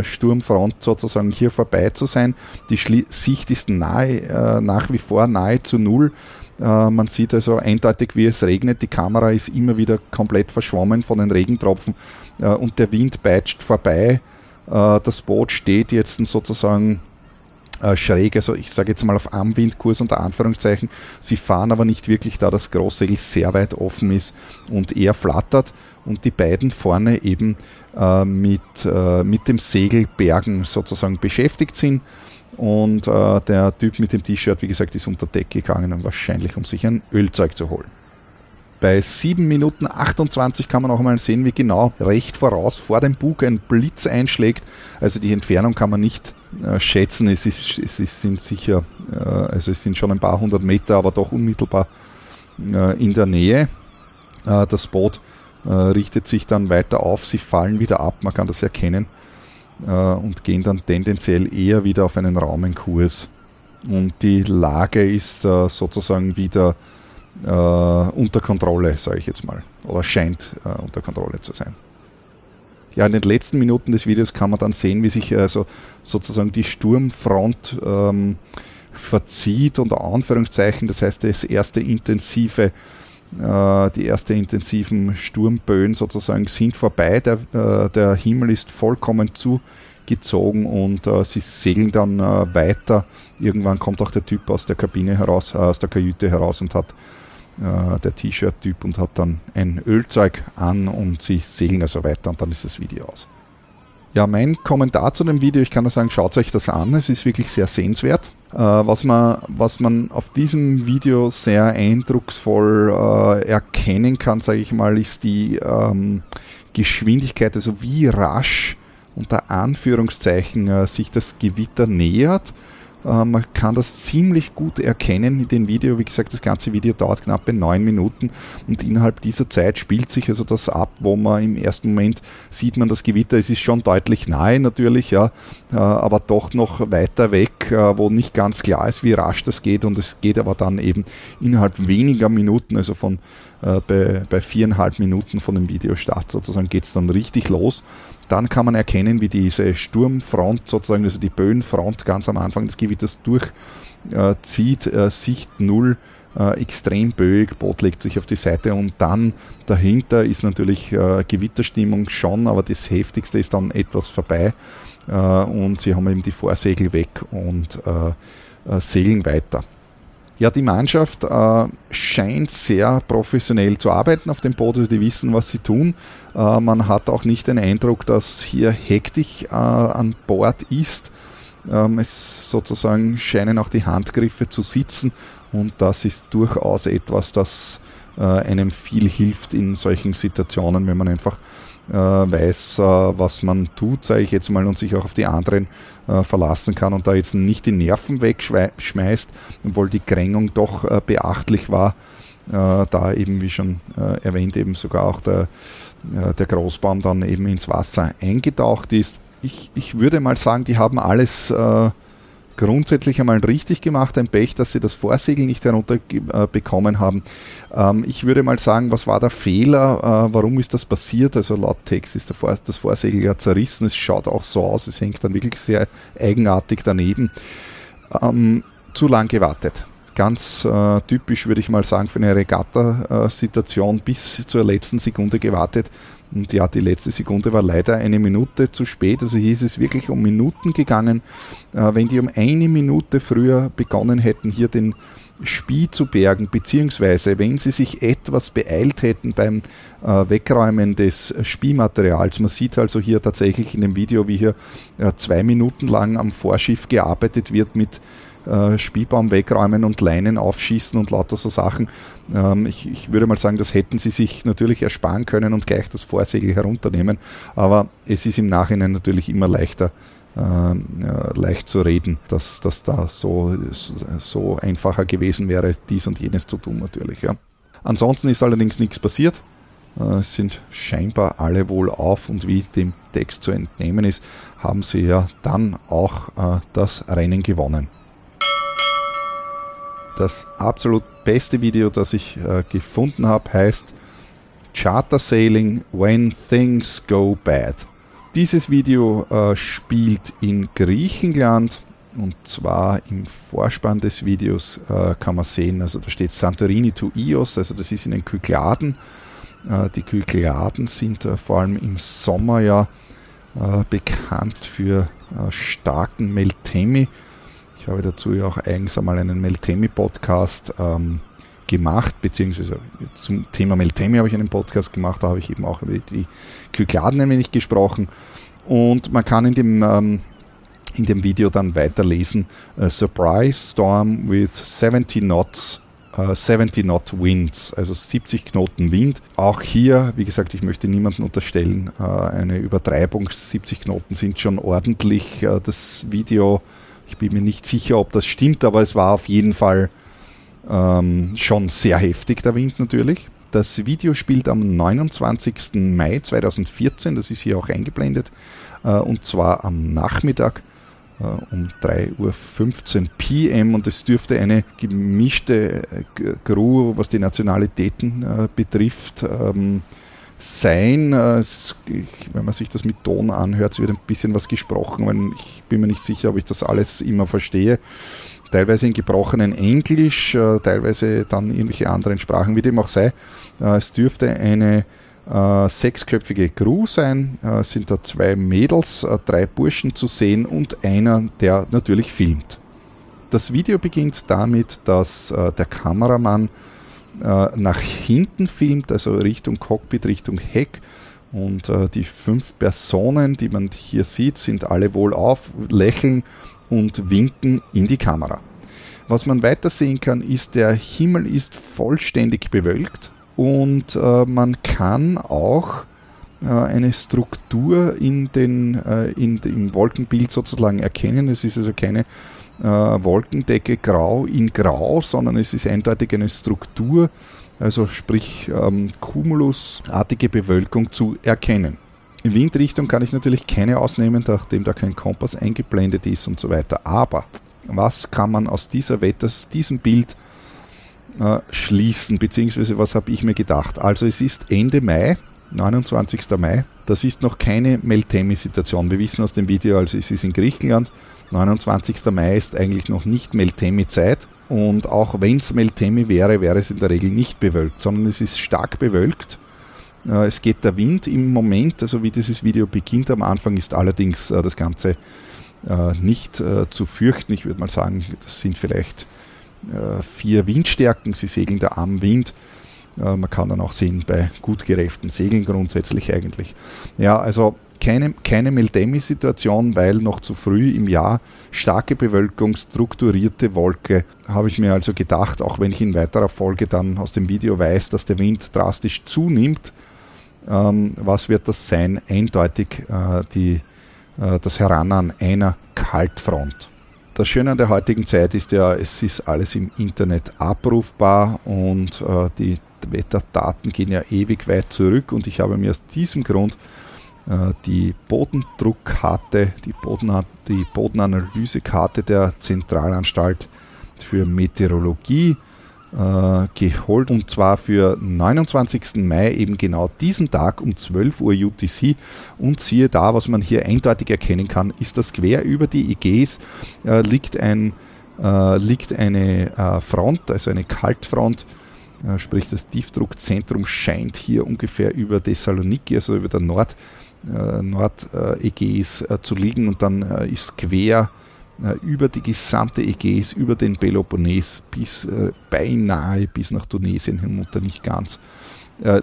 Sturmfront sozusagen hier vorbei zu sein. Die Sicht ist nahe, nach wie vor nahe zu null. Äh, man sieht also eindeutig, wie es regnet. Die Kamera ist immer wieder komplett verschwommen von den Regentropfen äh, und der Wind peitscht vorbei. Äh, das Boot steht jetzt sozusagen schräg, also ich sage jetzt mal auf Armwindkurs unter Anführungszeichen. Sie fahren aber nicht wirklich, da das Großsegel sehr weit offen ist und eher flattert und die beiden vorne eben mit, mit dem Segelbergen sozusagen beschäftigt sind. Und äh, der Typ mit dem T-Shirt, wie gesagt, ist unter Deck gegangen wahrscheinlich, um sich ein Ölzeug zu holen. Bei 7 Minuten 28 kann man auch mal sehen, wie genau recht voraus vor dem Bug ein Blitz einschlägt. Also die Entfernung kann man nicht äh, schätzen. Es, ist, es ist, sind sicher, äh, also es sind schon ein paar hundert Meter, aber doch unmittelbar äh, in der Nähe. Äh, das Boot äh, richtet sich dann weiter auf, sie fallen wieder ab, man kann das erkennen äh, und gehen dann tendenziell eher wieder auf einen Raumenkurs. Und die Lage ist äh, sozusagen wieder äh, unter Kontrolle, sage ich jetzt mal, oder scheint äh, unter Kontrolle zu sein. Ja, in den letzten Minuten des Videos kann man dann sehen, wie sich also sozusagen die Sturmfront ähm, verzieht, unter Anführungszeichen. Das heißt, das erste intensive die ersten intensiven Sturmböen sozusagen sind vorbei. Der, äh, der Himmel ist vollkommen zugezogen und äh, sie segeln dann weiter. Irgendwann kommt auch der Typ aus der Kabine heraus, aus der Kajüte heraus und hat der T-Shirt-Typ und hat dann ein Ölzeug an und sie segeln also weiter und dann ist das Video aus. Ja, mein Kommentar zu dem Video, ich kann nur sagen, schaut euch das an, es ist wirklich sehr sehenswert. Äh, was, man, was man auf diesem Video sehr eindrucksvoll äh, erkennen kann, sage ich mal, ist die ähm, Geschwindigkeit, also wie rasch unter Anführungszeichen äh, sich das Gewitter nähert Äh, man kann das ziemlich gut erkennen in dem Video. Wie gesagt, das ganze Video dauert knappe neun Minuten und innerhalb dieser Zeit spielt sich also das ab, wo man im ersten Moment sieht man das Gewitter. Es ist schon deutlich nahe natürlich, ja, äh, aber doch noch weiter weg, äh, wo nicht ganz klar ist, wie rasch das geht und es geht aber dann eben innerhalb weniger Minuten, also von bei, bei viereinhalb Minuten von dem Videostart sozusagen geht es dann richtig los. Dann kann man erkennen, wie diese Sturmfront, sozusagen, also die Böenfront ganz am Anfang des Gewitters durchzieht, äh, Sicht 0, äh, extrem böig, Boot legt sich auf die Seite und dann dahinter ist natürlich äh, Gewitterstimmung schon, aber das Heftigste ist dann etwas vorbei. Äh, und sie haben eben die Vorsegel weg und äh, äh, segeln weiter. Ja, die Mannschaft äh, scheint sehr professionell zu arbeiten auf dem also die wissen, was sie tun. Äh, man hat auch nicht den Eindruck, dass hier hektisch äh, an Bord ist. Ähm, es sozusagen scheinen auch die Handgriffe zu sitzen und das ist durchaus etwas, das äh, einem viel hilft in solchen Situationen, wenn man einfach weiß, äh, was man tut, sage ich jetzt mal, und sich auch auf die anderen äh, verlassen kann und da jetzt nicht die Nerven wegschmeißt, obwohl die Krängung doch beachtlich war, da eben, wie schon erwähnt, eben sogar auch der, der Großbaum dann eben ins Wasser eingetaucht ist. Ich, ich würde mal sagen, die haben alles grundsätzlich einmal richtig gemacht. Ein Pech, dass sie das Vorsegel nicht herunterbekommen äh, haben. Ähm, ich würde mal sagen, was war der Fehler? Äh, warum ist das passiert? Also laut Text ist Vor das Vorsegel ja zerrissen. Es schaut auch so aus. Es hängt dann wirklich sehr eigenartig daneben. Ähm, zu lang gewartet ganz äh, typisch, würde ich mal sagen, für eine Regatta-Situation bis zur letzten Sekunde gewartet. Und ja, die letzte Sekunde war leider eine Minute zu spät. Also hier ist es wirklich um Minuten gegangen. Äh, wenn die um eine Minute früher begonnen hätten, hier den Spie zu bergen, beziehungsweise wenn sie sich etwas beeilt hätten beim äh, Wegräumen des Spielmaterials. Man sieht also hier tatsächlich in dem Video, wie hier äh, zwei Minuten lang am Vorschiff gearbeitet wird mit äh, Spielbaum wegräumen und Leinen aufschießen und lauter so Sachen. Ähm, ich, ich, würde mal sagen, das hätten sie sich natürlich ersparen können und gleich das Vorsegel herunternehmen. Aber es ist im Nachhinein natürlich immer leichter, äh, leicht zu reden, dass das da so, so einfacher gewesen wäre, dies und jenes zu tun natürlich. Ja. Ansonsten ist allerdings nichts passiert. Äh, es sind scheinbar alle wohl auf und wie dem Text zu entnehmen ist, haben sie ja dann auch äh, das Rennen gewonnen das absolut beste Video, das ich äh, gefunden habe, heißt Charter Sailing When Things Go Bad. Dieses Video äh, spielt in Griechenland und zwar im Vorspann des Videos äh, kann man sehen, also da steht Santorini to Ios, also das ist in den Kykladen. Äh, die Kykladen sind äh, vor allem im Sommer ja äh, bekannt für starken Meltemi ich habe dazu ja auch eigens einmal einen Meltemi-Podcast ähm, gemacht, beziehungsweise zum Thema Meltemi habe ich einen Podcast gemacht, da habe ich eben auch über die Kykladen ein wenig gesprochen. Und man kann in dem, ähm, in dem Video dann weiterlesen, uh, Surprise Storm with 70 Knots 70 Knot Winds, also 70 Knoten Wind. Auch hier, wie gesagt, ich möchte niemandem unterstellen, äh, eine Übertreibung. 70 Knoten sind schon ordentlich. Äh, das Video ich bin mir nicht sicher, ob das stimmt, aber es war auf jeden Fall ähm, schon sehr heftig, der Wind natürlich. Das Video spielt am 29. Mai 2014, das ist hier auch eingeblendet, äh, und zwar am Nachmittag äh, um 3.15 Uhr PM und es dürfte eine gemischte äh, Crew, was die Nationalitäten äh, betrifft, ähm, sein. Äh, wenn man sich das mit Ton anhört, wird ein bisschen was gesprochen, ich bin mir nicht sicher, ob ich das alles immer verstehe. Teilweise in gebrochenen Englisch, äh, teilweise dann irgendwelche anderen Sprachen, wie dem auch sei. Äh, es dürfte eine sechsköpfige Crew sein. Es sind da zwei Mädels, drei Burschen zu sehen und einer, der natürlich filmt. Das Video beginnt damit, dass der Kameramann nach hinten filmt, also Richtung Cockpit, Richtung Heck. Und äh, die fünf Personen, die man hier sieht, sind alle wohl auf, lächeln und winken in die Kamera. Was man weiter sehen kann, ist, der Himmel ist vollständig bewölkt und äh, man kann auch äh, eine Struktur in den, äh, in, im Wolkenbild sozusagen erkennen. Es ist also keine äh, Wolkendecke grau in grau, sondern es ist eindeutig eine Struktur, also sprich ähm, Cumulusartige Bewölkung zu erkennen. In Windrichtung kann ich natürlich keine ausnehmen, nachdem da kein Kompass eingeblendet ist und so weiter. Aber was kann man aus dieser Wetter, diesem Bild äh, schließen, beziehungsweise was habe ich mir gedacht? Also es ist Ende Mai, 29. Mai, das ist noch keine Meltemi-Situation. Wir wissen aus dem Video, also es ist in Griechenland, 29. Mai ist eigentlich noch nicht Meltemi-Zeit. Und auch wenn es Meltemi wäre, wäre es in der Regel nicht bewölkt, sondern es ist stark bewölkt. Äh, es geht der Wind im Moment, also wie dieses Video beginnt am Anfang, ist allerdings äh, das Ganze äh, nicht zu fürchten. Ich würde mal sagen, das sind vielleicht vier Windstärken. Sie segeln da am Wind. Man kann dann auch sehen bei gut geräften Segeln grundsätzlich eigentlich. Ja, also keine, keine Meldemi-Situation, weil noch zu früh im Jahr starke Bewölkung, strukturierte Wolke, habe ich mir also gedacht, auch wenn ich in weiterer Folge dann aus dem Video weiß, dass der Wind drastisch zunimmt, ähm, was wird das sein? Eindeutig äh, die, äh, das Herannahen einer Kaltfront. Das Schöne an der heutigen Zeit ist ja, es ist alles im Internet abrufbar und äh, die Wetterdaten gehen ja ewig weit zurück und ich habe mir aus diesem Grund die Bodendruckkarte, die, Boden, die Bodenanalysekarte der Zentralanstalt für Meteorologie äh, geholt und zwar für 29. Mai, eben genau diesen Tag um 12 Uhr UTC. Und siehe da, was man hier eindeutig erkennen kann, ist, dass quer über die Ägäis äh, liegt, ein, äh, liegt eine äh, Front, also eine Kaltfront sprich das Tiefdruckzentrum scheint hier ungefähr über Thessaloniki, also über der Nord, äh, Nordägäis äh, zu liegen und dann äh, ist quer über die gesamte Ägäis, über den Peloponnes bis beinahe bis nach Tunesien hinunter, nicht ganz,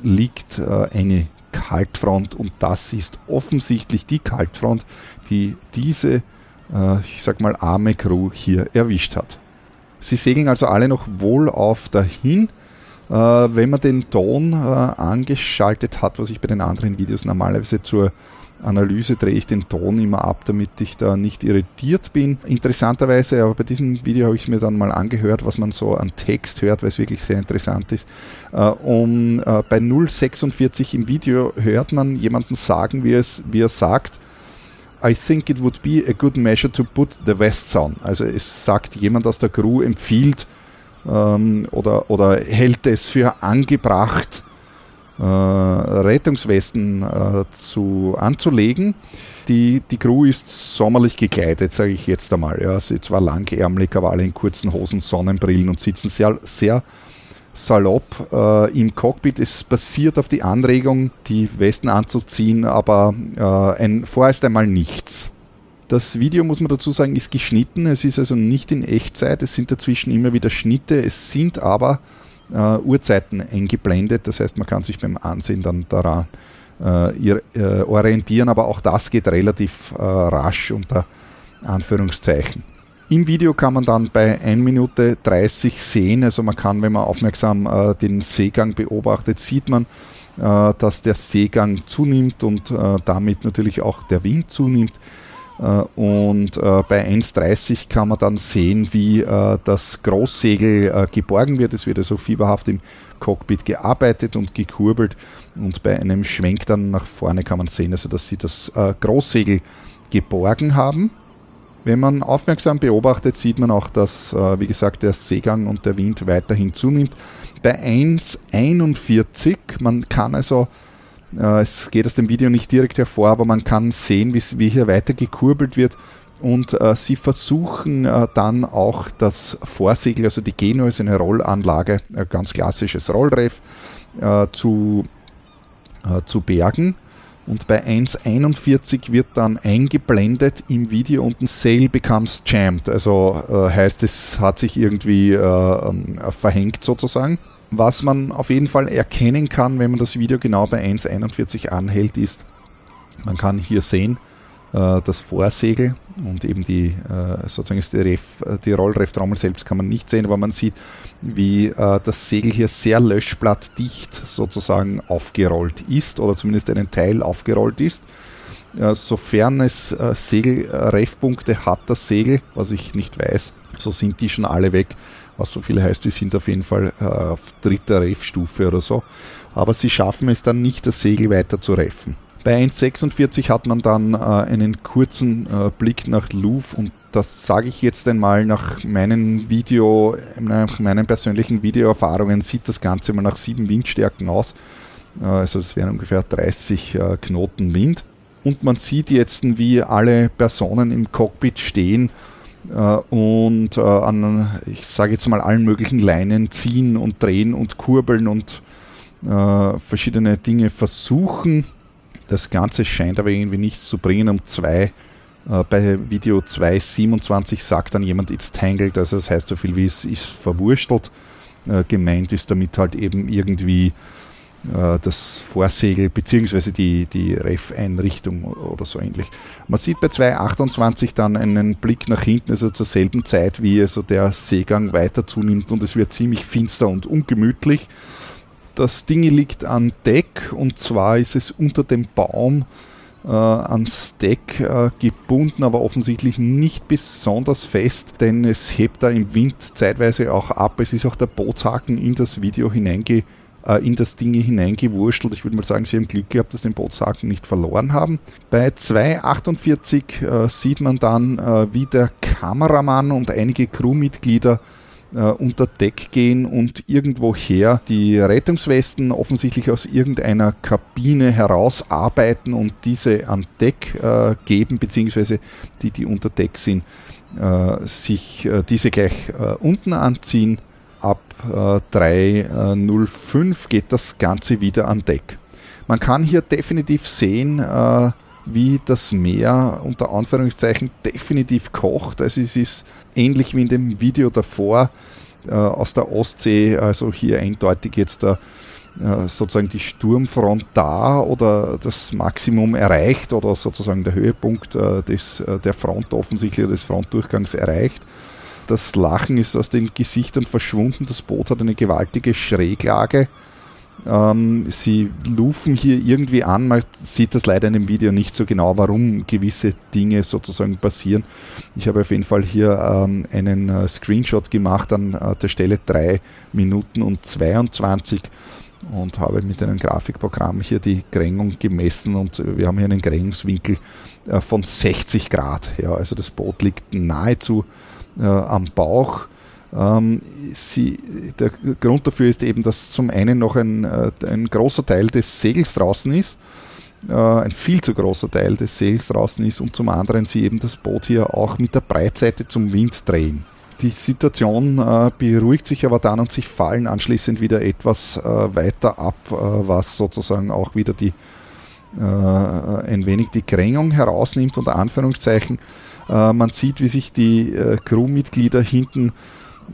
liegt eine Kaltfront und das ist offensichtlich die Kaltfront, die diese, ich sag mal, arme Crew hier erwischt hat. Sie segeln also alle noch wohlauf dahin äh, wenn man den Ton äh, angeschaltet hat, was ich bei den anderen Videos normalerweise zur Analyse drehe ich den Ton immer ab, damit ich da nicht irritiert bin. Interessanterweise, aber bei diesem Video habe ich es mir dann mal angehört, was man so an Text hört, weil es wirklich sehr interessant ist. Äh, um, bei 046 im Video hört man jemanden sagen, wie, es, wie er sagt, I think it would be a good measure to put the vests on. Also es sagt jemand aus der Crew, empfiehlt, ähm, oder, oder hält es für angebracht, äh, Rettungswesten äh, zu, anzulegen. Die, die Crew ist sommerlich gekleidet, sage ich jetzt einmal. Ja. Sie zwar langärmlich, aber alle in kurzen Hosen, Sonnenbrillen und sitzen sehr, sehr salopp äh, im Cockpit. Es basiert auf die Anregung, die Westen anzuziehen, aber äh, ein, vorerst einmal nichts. Das Video, muss man dazu sagen, ist geschnitten. Es ist also nicht in Echtzeit. Es sind dazwischen immer wieder Schnitte. Es sind aber äh, Uhrzeiten eingeblendet. Das heißt, man kann sich beim Ansehen dann daran äh, äh, orientieren. Aber auch das geht relativ äh, rasch unter Anführungszeichen. Im Video kann man dann bei 1 Minute 30 sehen, also man kann, wenn man aufmerksam äh, den Seegang beobachtet, sieht man, dass der Seegang zunimmt und damit natürlich auch der Wind zunimmt. Äh, und äh, bei 1,30 kann man dann sehen, wie äh, das Großsegel geborgen wird. Es wird also fieberhaft im Cockpit gearbeitet und gekurbelt. Und bei einem Schwenk dann nach vorne kann man sehen, also dass sie das Großsegel geborgen haben. Wenn man aufmerksam beobachtet, sieht man auch, dass, wie gesagt, der Seegang und der Wind weiterhin zunimmt. Bei 1,41, man kann also es geht aus dem Video nicht direkt hervor, aber man kann sehen, wie hier weiter gekurbelt wird. Und äh, sie versuchen äh, dann auch das Vorsegel, also die Geno ist eine Rollanlage, ein ganz klassisches Rollreff, äh, zu, äh, zu bergen. Und bei 1.41 wird dann eingeblendet im Video unten Sail becomes jammed. Also äh, heißt es hat sich irgendwie ähm, verhängt sozusagen. Was man auf jeden Fall erkennen kann, wenn man das Video genau bei 1.41 anhält, ist, man kann hier sehen, äh, das Vorsegel und eben die, äh, sozusagen die, Ref, die Rollreftrommel selbst kann man nicht sehen, aber man sieht, wie äh, das Segel hier sehr löschblattdicht sozusagen aufgerollt ist oder zumindest einen Teil aufgerollt ist. Äh, sofern es äh, Segel-Ref-Punkte hat, das Segel, was ich nicht weiß, so sind die schon alle weg. Was so viel heißt, wir sind auf jeden Fall äh, auf dritter Ref-Stufe oder so. Aber sie schaffen es dann nicht, das Segel weiter zu reffen. Bei 1.46 hat man dann äh, einen kurzen äh, Blick nach Louvre und das sage ich jetzt einmal nach meinen Video, nach meinen persönlichen Videoerfahrungen, sieht das Ganze mal nach 7 Windstärken aus. Äh, also das wären ungefähr 30 äh, Knoten Wind. Und man sieht jetzt, wie alle Personen im Cockpit stehen und an, ich sage jetzt mal, allen möglichen Leinen ziehen und drehen und kurbeln und verschiedene Dinge versuchen. Das Ganze scheint aber irgendwie nichts zu bringen. Um zwei bei Video 2.27 sagt dann jemand, it's tangled, also das heißt so viel wie es ist verwurstelt. gemeint ist damit halt eben irgendwie äh, das Vorsegel bzw. die, die Ref-Einrichtung oder so ähnlich. Man sieht bei 2.28 dann einen Blick nach hinten, also zur selben Zeit, wie also der Seegang weiter zunimmt und es wird ziemlich finster und ungemütlich. Das Ding liegt an Deck und zwar ist es unter dem Baum äh, ans Deck äh, gebunden, aber offensichtlich nicht besonders fest, denn es hebt da im Wind zeitweise auch ab. Es ist auch der Bootshaken in das Video hineingekommen äh, in das Ding hineingewurschtelt. Ich würde mal sagen, sie haben Glück gehabt, dass sie den Bootshaken nicht verloren haben. Bei 2.48 äh, sieht man dann, äh, wie der Kameramann und einige Crewmitglieder äh, unter Deck gehen und irgendwoher die Rettungswesten offensichtlich aus irgendeiner Kabine herausarbeiten und diese an Deck äh, geben, beziehungsweise die, die unter Deck sind, äh, sich äh, diese gleich äh, unten anziehen äh, 3.05 geht das Ganze wieder an Deck. Man kann hier definitiv sehen, äh, wie das Meer unter Anführungszeichen definitiv kocht. Also es ist ähnlich wie in dem Video davor äh, aus der Ostsee, also hier eindeutig jetzt der, äh, sozusagen die Sturmfront da oder das Maximum erreicht oder sozusagen der Höhepunkt äh, des, äh, der Front offensichtlich des Frontdurchgangs erreicht. Das Lachen ist aus den Gesichtern verschwunden. Das Boot hat eine gewaltige Schräglage. Ähm, sie lufen hier irgendwie an. Man sieht das leider in dem Video nicht so genau, warum gewisse Dinge sozusagen passieren. Ich habe auf jeden Fall hier ähm, einen äh, Screenshot gemacht an äh, der Stelle 3 Minuten und 22 und habe mit einem Grafikprogramm hier die Grängung gemessen und wir haben hier einen Grängungswinkel äh, von 60 Grad. Ja, also das Boot liegt nahezu am Bauch. Ähm, sie, der Grund dafür ist eben, dass zum einen noch ein, äh, ein großer Teil des Segels draußen ist, äh, ein viel zu großer Teil des Segels draußen ist und zum anderen sie eben das Boot hier auch mit der Breitseite zum Wind drehen. Die Situation äh, beruhigt sich aber dann und sich fallen anschließend wieder etwas äh, weiter ab, äh, was sozusagen auch wieder die, äh, ein wenig die Krängung herausnimmt, unter Anführungszeichen. Äh, man sieht, wie sich die äh, Crewmitglieder hinten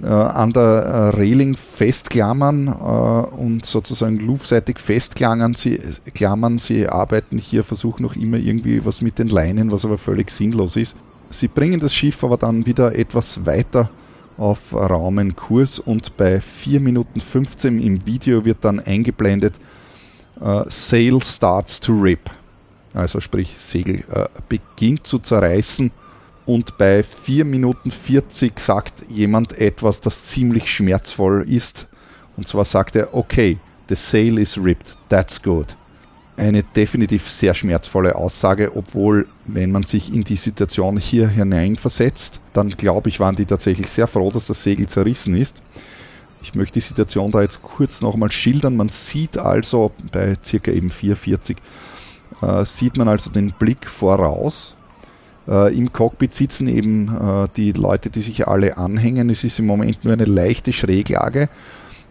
äh, an der Reling festklammern und sozusagen luftsseitig festklammern. Sie, klammern. sie arbeiten hier, versuchen noch immer irgendwie was mit den Leinen, was aber völlig sinnlos ist. Sie bringen das Schiff aber dann wieder etwas weiter auf Raumenkurs und bei 4 Minuten 15 im Video wird dann eingeblendet, uh, Sail starts to rip. Also sprich, Segel uh, beginnt zu zerreißen und bei 4 Minuten 40 sagt jemand etwas, das ziemlich schmerzvoll ist. Und zwar sagt er, okay, the sail is ripped, that's good. Eine definitiv sehr schmerzvolle Aussage, obwohl, wenn man sich in die Situation hier hineinversetzt, dann glaube ich, waren die tatsächlich sehr froh, dass das Segel zerrissen ist. Ich möchte die Situation da jetzt kurz nochmal schildern. Man sieht also bei circa eben 440, äh, sieht man also den Blick voraus äh, Im Cockpit sitzen eben äh, die Leute, die sich alle anhängen. Es ist im Moment nur eine leichte Schräglage.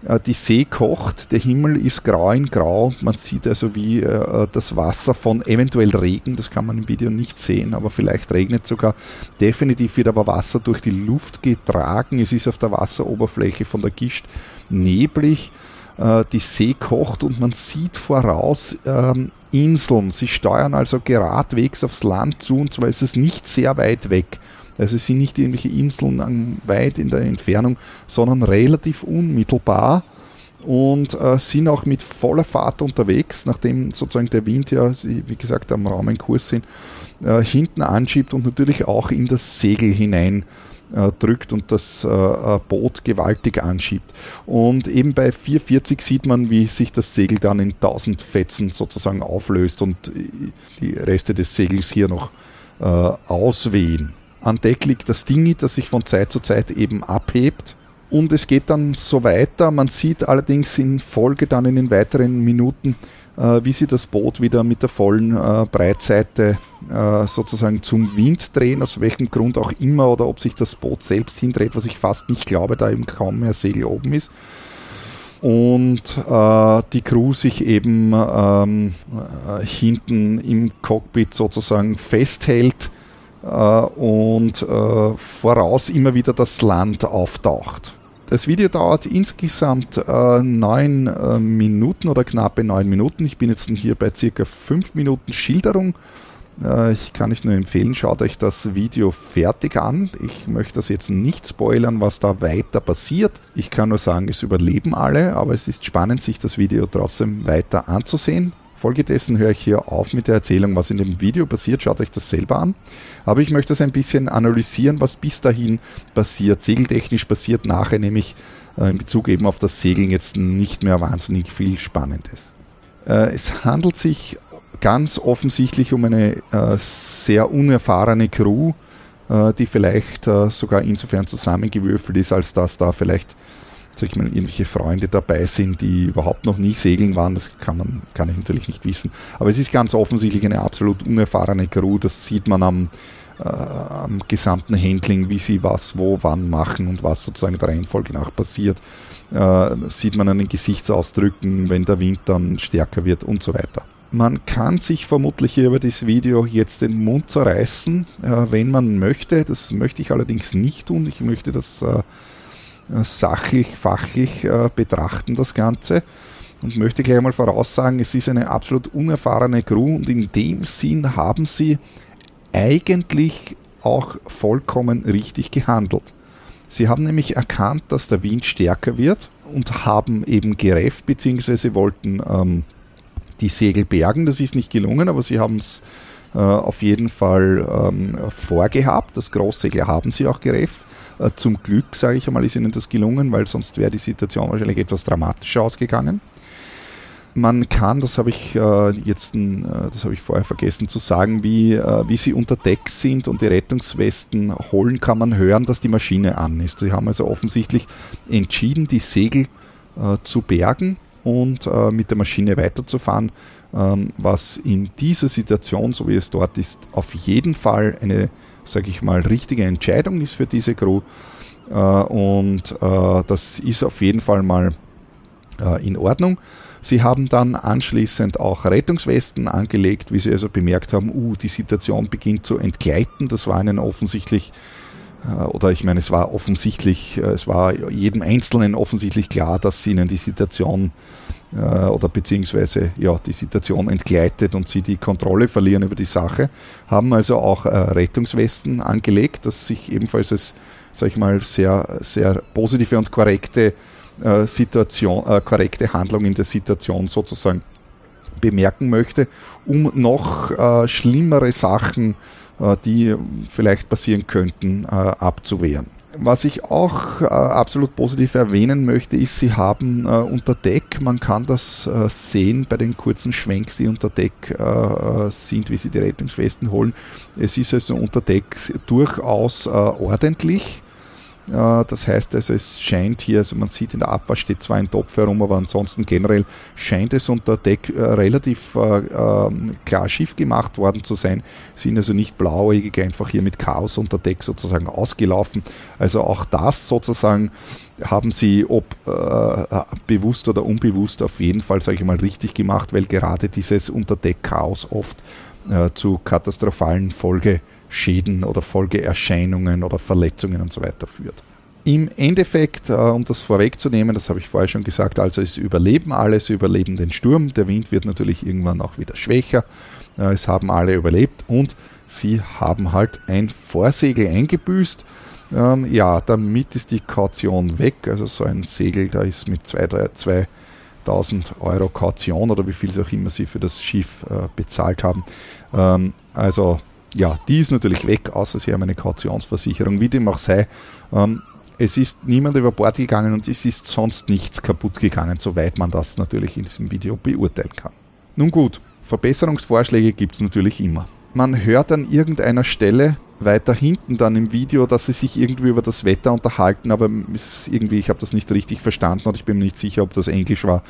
Äh, die See kocht, der Himmel ist grau in grau. Man sieht also, wie äh, das Wasser von eventuell Regen, das kann man im Video nicht sehen, aber vielleicht regnet sogar. Definitiv wird aber Wasser durch die Luft getragen. Es ist auf der Wasseroberfläche von der Gischt neblig äh, die See kocht und man sieht voraus ähm, Inseln. Sie steuern also geradwegs aufs Land zu und zwar ist es nicht sehr weit weg. Also es sind nicht irgendwelche Inseln weit in der Entfernung, sondern relativ unmittelbar. und äh, sind auch mit voller Fahrt unterwegs, nachdem sozusagen der Wind ja, wie gesagt, am Raum Kurs sind, äh, hinten anschiebt und natürlich auch in das Segel hinein äh, drückt und das äh, Boot gewaltig anschiebt. Und eben bei 440 sieht man, wie sich das Segel dann in 1000 Fetzen sozusagen auflöst und äh, die Reste des Segels hier noch auswehen. An Deck liegt das Dingi, das sich von Zeit zu Zeit eben abhebt und es geht dann so weiter. Man sieht allerdings in Folge dann in den weiteren Minuten, wie sie das Boot wieder mit der vollen äh, Breitseite äh, sozusagen zum Wind drehen, aus welchem Grund auch immer, oder ob sich das Boot selbst hindreht, was ich fast nicht glaube, da eben kaum mehr Segel oben ist. Und äh, die Crew sich eben ähm, äh, hinten im Cockpit sozusagen festhält äh, und voraus immer wieder das Land auftaucht. Das Video dauert insgesamt äh, äh, Minuten oder knappe neun Minuten. Ich bin jetzt hier bei circa fünf Minuten Schilderung. Äh, ich kann euch nur empfehlen, schaut euch das Video fertig an. Ich möchte das jetzt nicht spoilern, was da weiter passiert. Ich kann nur sagen, es überleben alle, aber es ist spannend, sich das Video trotzdem weiter anzusehen. Folgedessen höre ich hier auf mit der Erzählung, was in dem Video passiert. Schaut euch das selber an. Aber ich möchte es ein bisschen analysieren, was bis dahin passiert. Segeltechnisch passiert nachher nämlich äh, in Bezug eben auf das Segeln jetzt nicht mehr wahnsinnig viel Spannendes. Äh, es handelt sich ganz offensichtlich um eine äh, sehr unerfahrene Crew, die vielleicht sogar insofern zusammengewürfelt ist, als dass da vielleicht sag ich mal, irgendwelche Freunde dabei sind, die überhaupt noch nie segeln waren, das kann, man, kann ich natürlich nicht wissen. Aber es ist ganz offensichtlich eine absolut unerfahrene Crew, das sieht man am, äh, am gesamten Handling, wie sie was, wo, wann machen und was sozusagen der Reihenfolge nach passiert. Äh, sieht man an den Gesichtsausdrücken, wenn der Wind dann stärker wird und so weiter. Man kann sich vermutlich hier über das Video jetzt den Mund zerreißen, äh, wenn man möchte. Das möchte ich allerdings nicht tun. Ich möchte das äh, sachlich, fachlich äh, betrachten, das Ganze. Und möchte gleich mal voraussagen, es ist eine absolut unerfahrene Crew und in dem Sinn haben sie eigentlich auch vollkommen richtig gehandelt. Sie haben nämlich erkannt, dass der Wind stärker wird und haben eben gerefft bzw. wollten ähm, die Segel bergen. Das ist nicht gelungen, aber sie haben es äh, auf jeden Fall ähm, vorgehabt. Das Großsegel haben sie auch gerefft. Äh, zum Glück, sage ich einmal, ist ihnen das gelungen, weil sonst wäre die Situation wahrscheinlich etwas dramatischer ausgegangen. Man kann, das habe ich äh, jetzt, äh, das habe ich vorher vergessen zu sagen, wie, wie sie unter Deck sind und die Rettungswesten holen, kann man hören, dass die Maschine an ist. Sie haben also offensichtlich entschieden, die Segel zu bergen und mit der Maschine weiterzufahren, ähm, was in dieser Situation, so wie es dort ist, auf jeden Fall eine sage ich mal, richtige Entscheidung ist für diese Crew. Äh, und äh, das ist auf jeden Fall mal äh, in Ordnung. Sie haben dann anschließend auch Rettungswesten angelegt, wie Sie also bemerkt haben, uh, die Situation beginnt zu entgleiten. Das war ihnen offensichtlich, oder ich meine, es war offensichtlich, es war jedem Einzelnen offensichtlich klar, dass ihnen die Situation äh, oder beziehungsweise ja, die Situation entgleitet und sie die Kontrolle verlieren über die Sache, haben also auch äh, Rettungswesten angelegt, das sich ebenfalls als, sag ich mal, sehr, sehr positive und korrekte äh, Situation, äh, korrekte Handlung in der Situation sozusagen bemerken möchte, um noch äh, schlimmere Sachen, äh, die vielleicht passieren könnten, abzuwehren. Was ich auch äh, absolut positiv erwähnen möchte, ist, sie haben äh, unter Deck, man kann das äh, sehen bei den kurzen Schwenks, die unter Deck äh, äh, sind, wie sie die Rettungswesten holen. Es ist also unter Deck durchaus äh, ordentlich. Äh, das heißt also, es scheint hier, also man sieht in der Abwasch steht zwar ein Topf herum, aber ansonsten generell scheint es unter Deck äh, relativ äh, ähm, klar Schiff gemacht worden zu sein. Sind also nicht blauäugig einfach hier mit Chaos unter Deck sozusagen ausgelaufen. Also auch das sozusagen haben sie, ob äh, bewusst oder unbewusst, auf jeden Fall, sage ich mal, richtig gemacht, weil gerade dieses Unterdeck-Chaos oft äh, zu katastrophalen Folge Schäden oder Folgeerscheinungen oder Verletzungen und so weiter führt. Im Endeffekt, äh, um das vorwegzunehmen, das habe ich vorher schon gesagt, also es überleben alle, sie überleben den Sturm, der Wind wird natürlich irgendwann auch wieder schwächer, äh, es haben alle überlebt und sie haben halt ein Vorsegel eingebüßt Ähm, ja, damit ist die Kaution weg. Also so ein Segel, da ist mit 2000 Euro Kaution oder wie viel auch immer sie für das Schiff äh, bezahlt haben. Ähm, also ja, die ist natürlich weg, außer sie haben eine Kautionsversicherung. Wie dem auch sei, ähm, es ist niemand über Bord gegangen und es ist sonst nichts kaputt gegangen, soweit man das natürlich in diesem Video beurteilen kann. Nun gut, Verbesserungsvorschläge gibt es natürlich immer. Man hört an irgendeiner Stelle weiter hinten dann im Video, dass sie sich irgendwie über das Wetter unterhalten, aber irgendwie, ich habe das nicht richtig verstanden und ich bin mir nicht sicher, ob das Englisch war,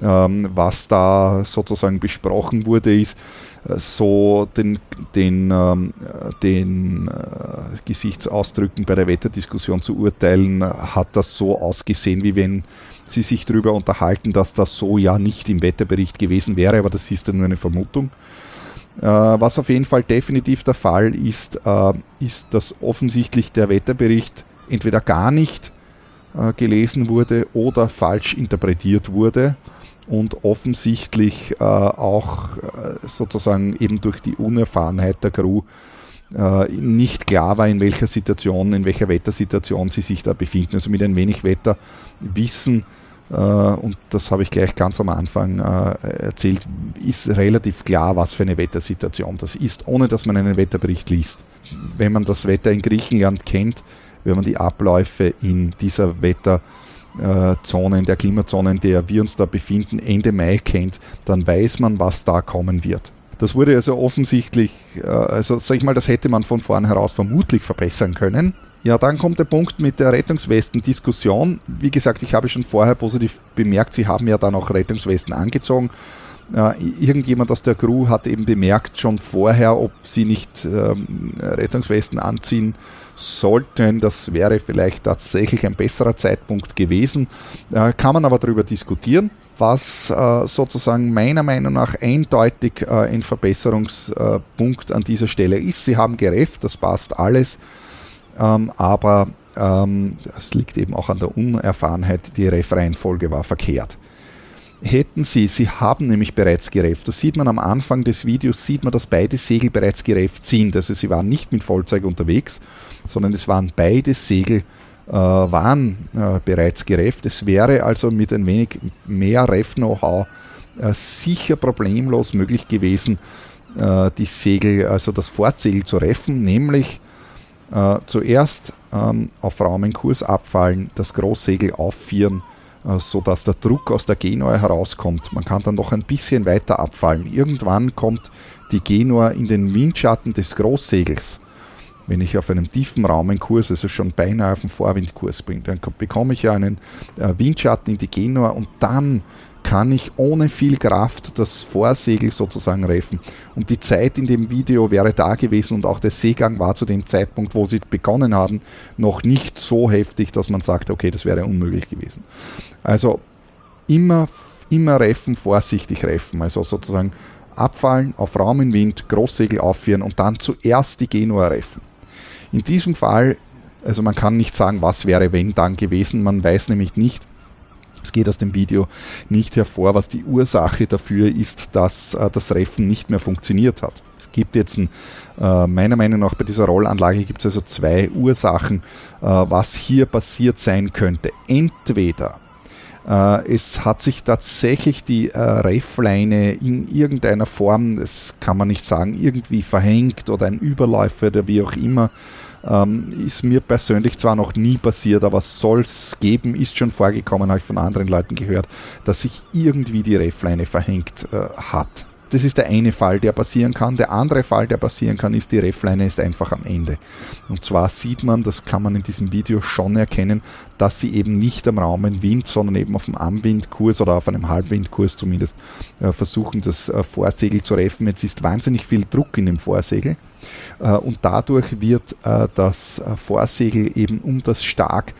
ähm, was da sozusagen besprochen wurde, ist so den, den, ähm, den äh, Gesichtsausdrücken bei der Wetterdiskussion zu urteilen, hat das so ausgesehen, wie wenn sie sich darüber unterhalten, dass das so ja nicht im Wetterbericht gewesen wäre, aber das ist ja nur eine Vermutung. Äh, was auf jeden Fall definitiv der Fall ist, äh, ist, dass offensichtlich der Wetterbericht entweder gar nicht äh, gelesen wurde oder falsch interpretiert wurde und offensichtlich auch sozusagen eben durch die Unerfahrenheit der Crew nicht klar war, in welcher Situation, in welcher Wettersituation sie sich da befinden. Also mit ein wenig Wetterwissen äh, und das habe ich gleich ganz am Anfang äh, erzählt, ist relativ klar, was für eine Wettersituation das ist, ohne dass man einen Wetterbericht liest. Wenn man das Wetter in Griechenland kennt, wenn man die Abläufe in dieser Wetterzone, in der Klimazone, in der wir uns da befinden, Ende Mai kennt, dann weiß man, was da kommen wird. Das wurde also offensichtlich, äh, also sag ich mal, das hätte man von vornherein vermutlich verbessern können. Ja, dann kommt der Punkt mit der Rettungswesten-Diskussion. Wie gesagt, ich habe schon vorher positiv bemerkt, Sie haben ja dann auch Rettungswesten angezogen. Äh, irgendjemand aus der Crew hat eben bemerkt schon vorher, ob sie nicht ähm, Rettungswesten anziehen sollten. Das wäre vielleicht tatsächlich ein besserer Zeitpunkt gewesen. Äh, kann man aber darüber diskutieren. Was äh, sozusagen meiner Meinung nach eindeutig äh, ein Verbesserungspunkt an dieser Stelle ist. Sie haben gerefft, das passt alles. Ähm, aber ähm, das liegt eben auch an der Unerfahrenheit, die Ref-Reihenfolge war verkehrt. Hätten Sie, Sie haben nämlich bereits gerefft, das sieht man am Anfang des Videos, sieht man, dass beide Segel bereits gerefft sind. Also Sie waren nicht mit Vollzeug unterwegs, sondern es waren beide Segel äh, waren äh, bereits gerefft. Es wäre also mit ein wenig mehr Ref-Know-how äh, sicher problemlos möglich gewesen, äh, die Segel, also das Fortsegel zu reffen, nämlich äh, zuerst ähm, auf Raumenkurs abfallen, das Großsegel aufführen, äh, sodass der Druck aus der Genua herauskommt. Man kann dann noch ein bisschen weiter abfallen. Irgendwann kommt die Genua in den Windschatten des Großsegels. Wenn ich auf einem tiefen Raumenkurs, also schon beinahe auf den Vorwindkurs bin, dann bekomme ich ja einen äh, Windschatten in die Genua und dann kann ich ohne viel Kraft das Vorsegel sozusagen reffen. Und die Zeit in dem Video wäre da gewesen und auch der Seegang war zu dem Zeitpunkt, wo sie begonnen haben, noch nicht so heftig, dass man sagt, okay, das wäre unmöglich gewesen. Also immer, immer reffen, vorsichtig reffen. Also sozusagen abfallen, auf Raum im Wind, Großsegel aufführen und dann zuerst die Genua reffen. In diesem Fall, also man kann nicht sagen, was wäre wenn dann gewesen, man weiß nämlich nicht, es geht aus dem Video nicht hervor, was die Ursache dafür ist, dass äh, das Reffen nicht mehr funktioniert hat. Es gibt jetzt ein, äh, meiner Meinung nach bei dieser Rollanlage gibt es also zwei Ursachen, äh, was hier passiert sein könnte. Entweder äh, es hat sich tatsächlich die äh, Reffleine in irgendeiner Form, das kann man nicht sagen, irgendwie verhängt oder ein Überläufer oder wie auch immer ähm, ist mir persönlich zwar noch nie passiert, aber soll es geben, ist schon vorgekommen, habe ich von anderen Leuten gehört, dass sich irgendwie die Refleine verhängt äh, hat. Das ist der eine Fall, der passieren kann. Der andere Fall, der passieren kann, ist, die Refleine ist einfach am Ende. Und zwar sieht man, das kann man in diesem Video schon erkennen, dass sie eben nicht am Raum im Wind, sondern eben auf dem Anwindkurs oder auf einem Halbwindkurs zumindest äh, versuchen, das äh, Vorsegel zu reffen. Jetzt ist wahnsinnig viel Druck in dem Vorsegel. Äh, und dadurch wird das Vorsegel eben um das stark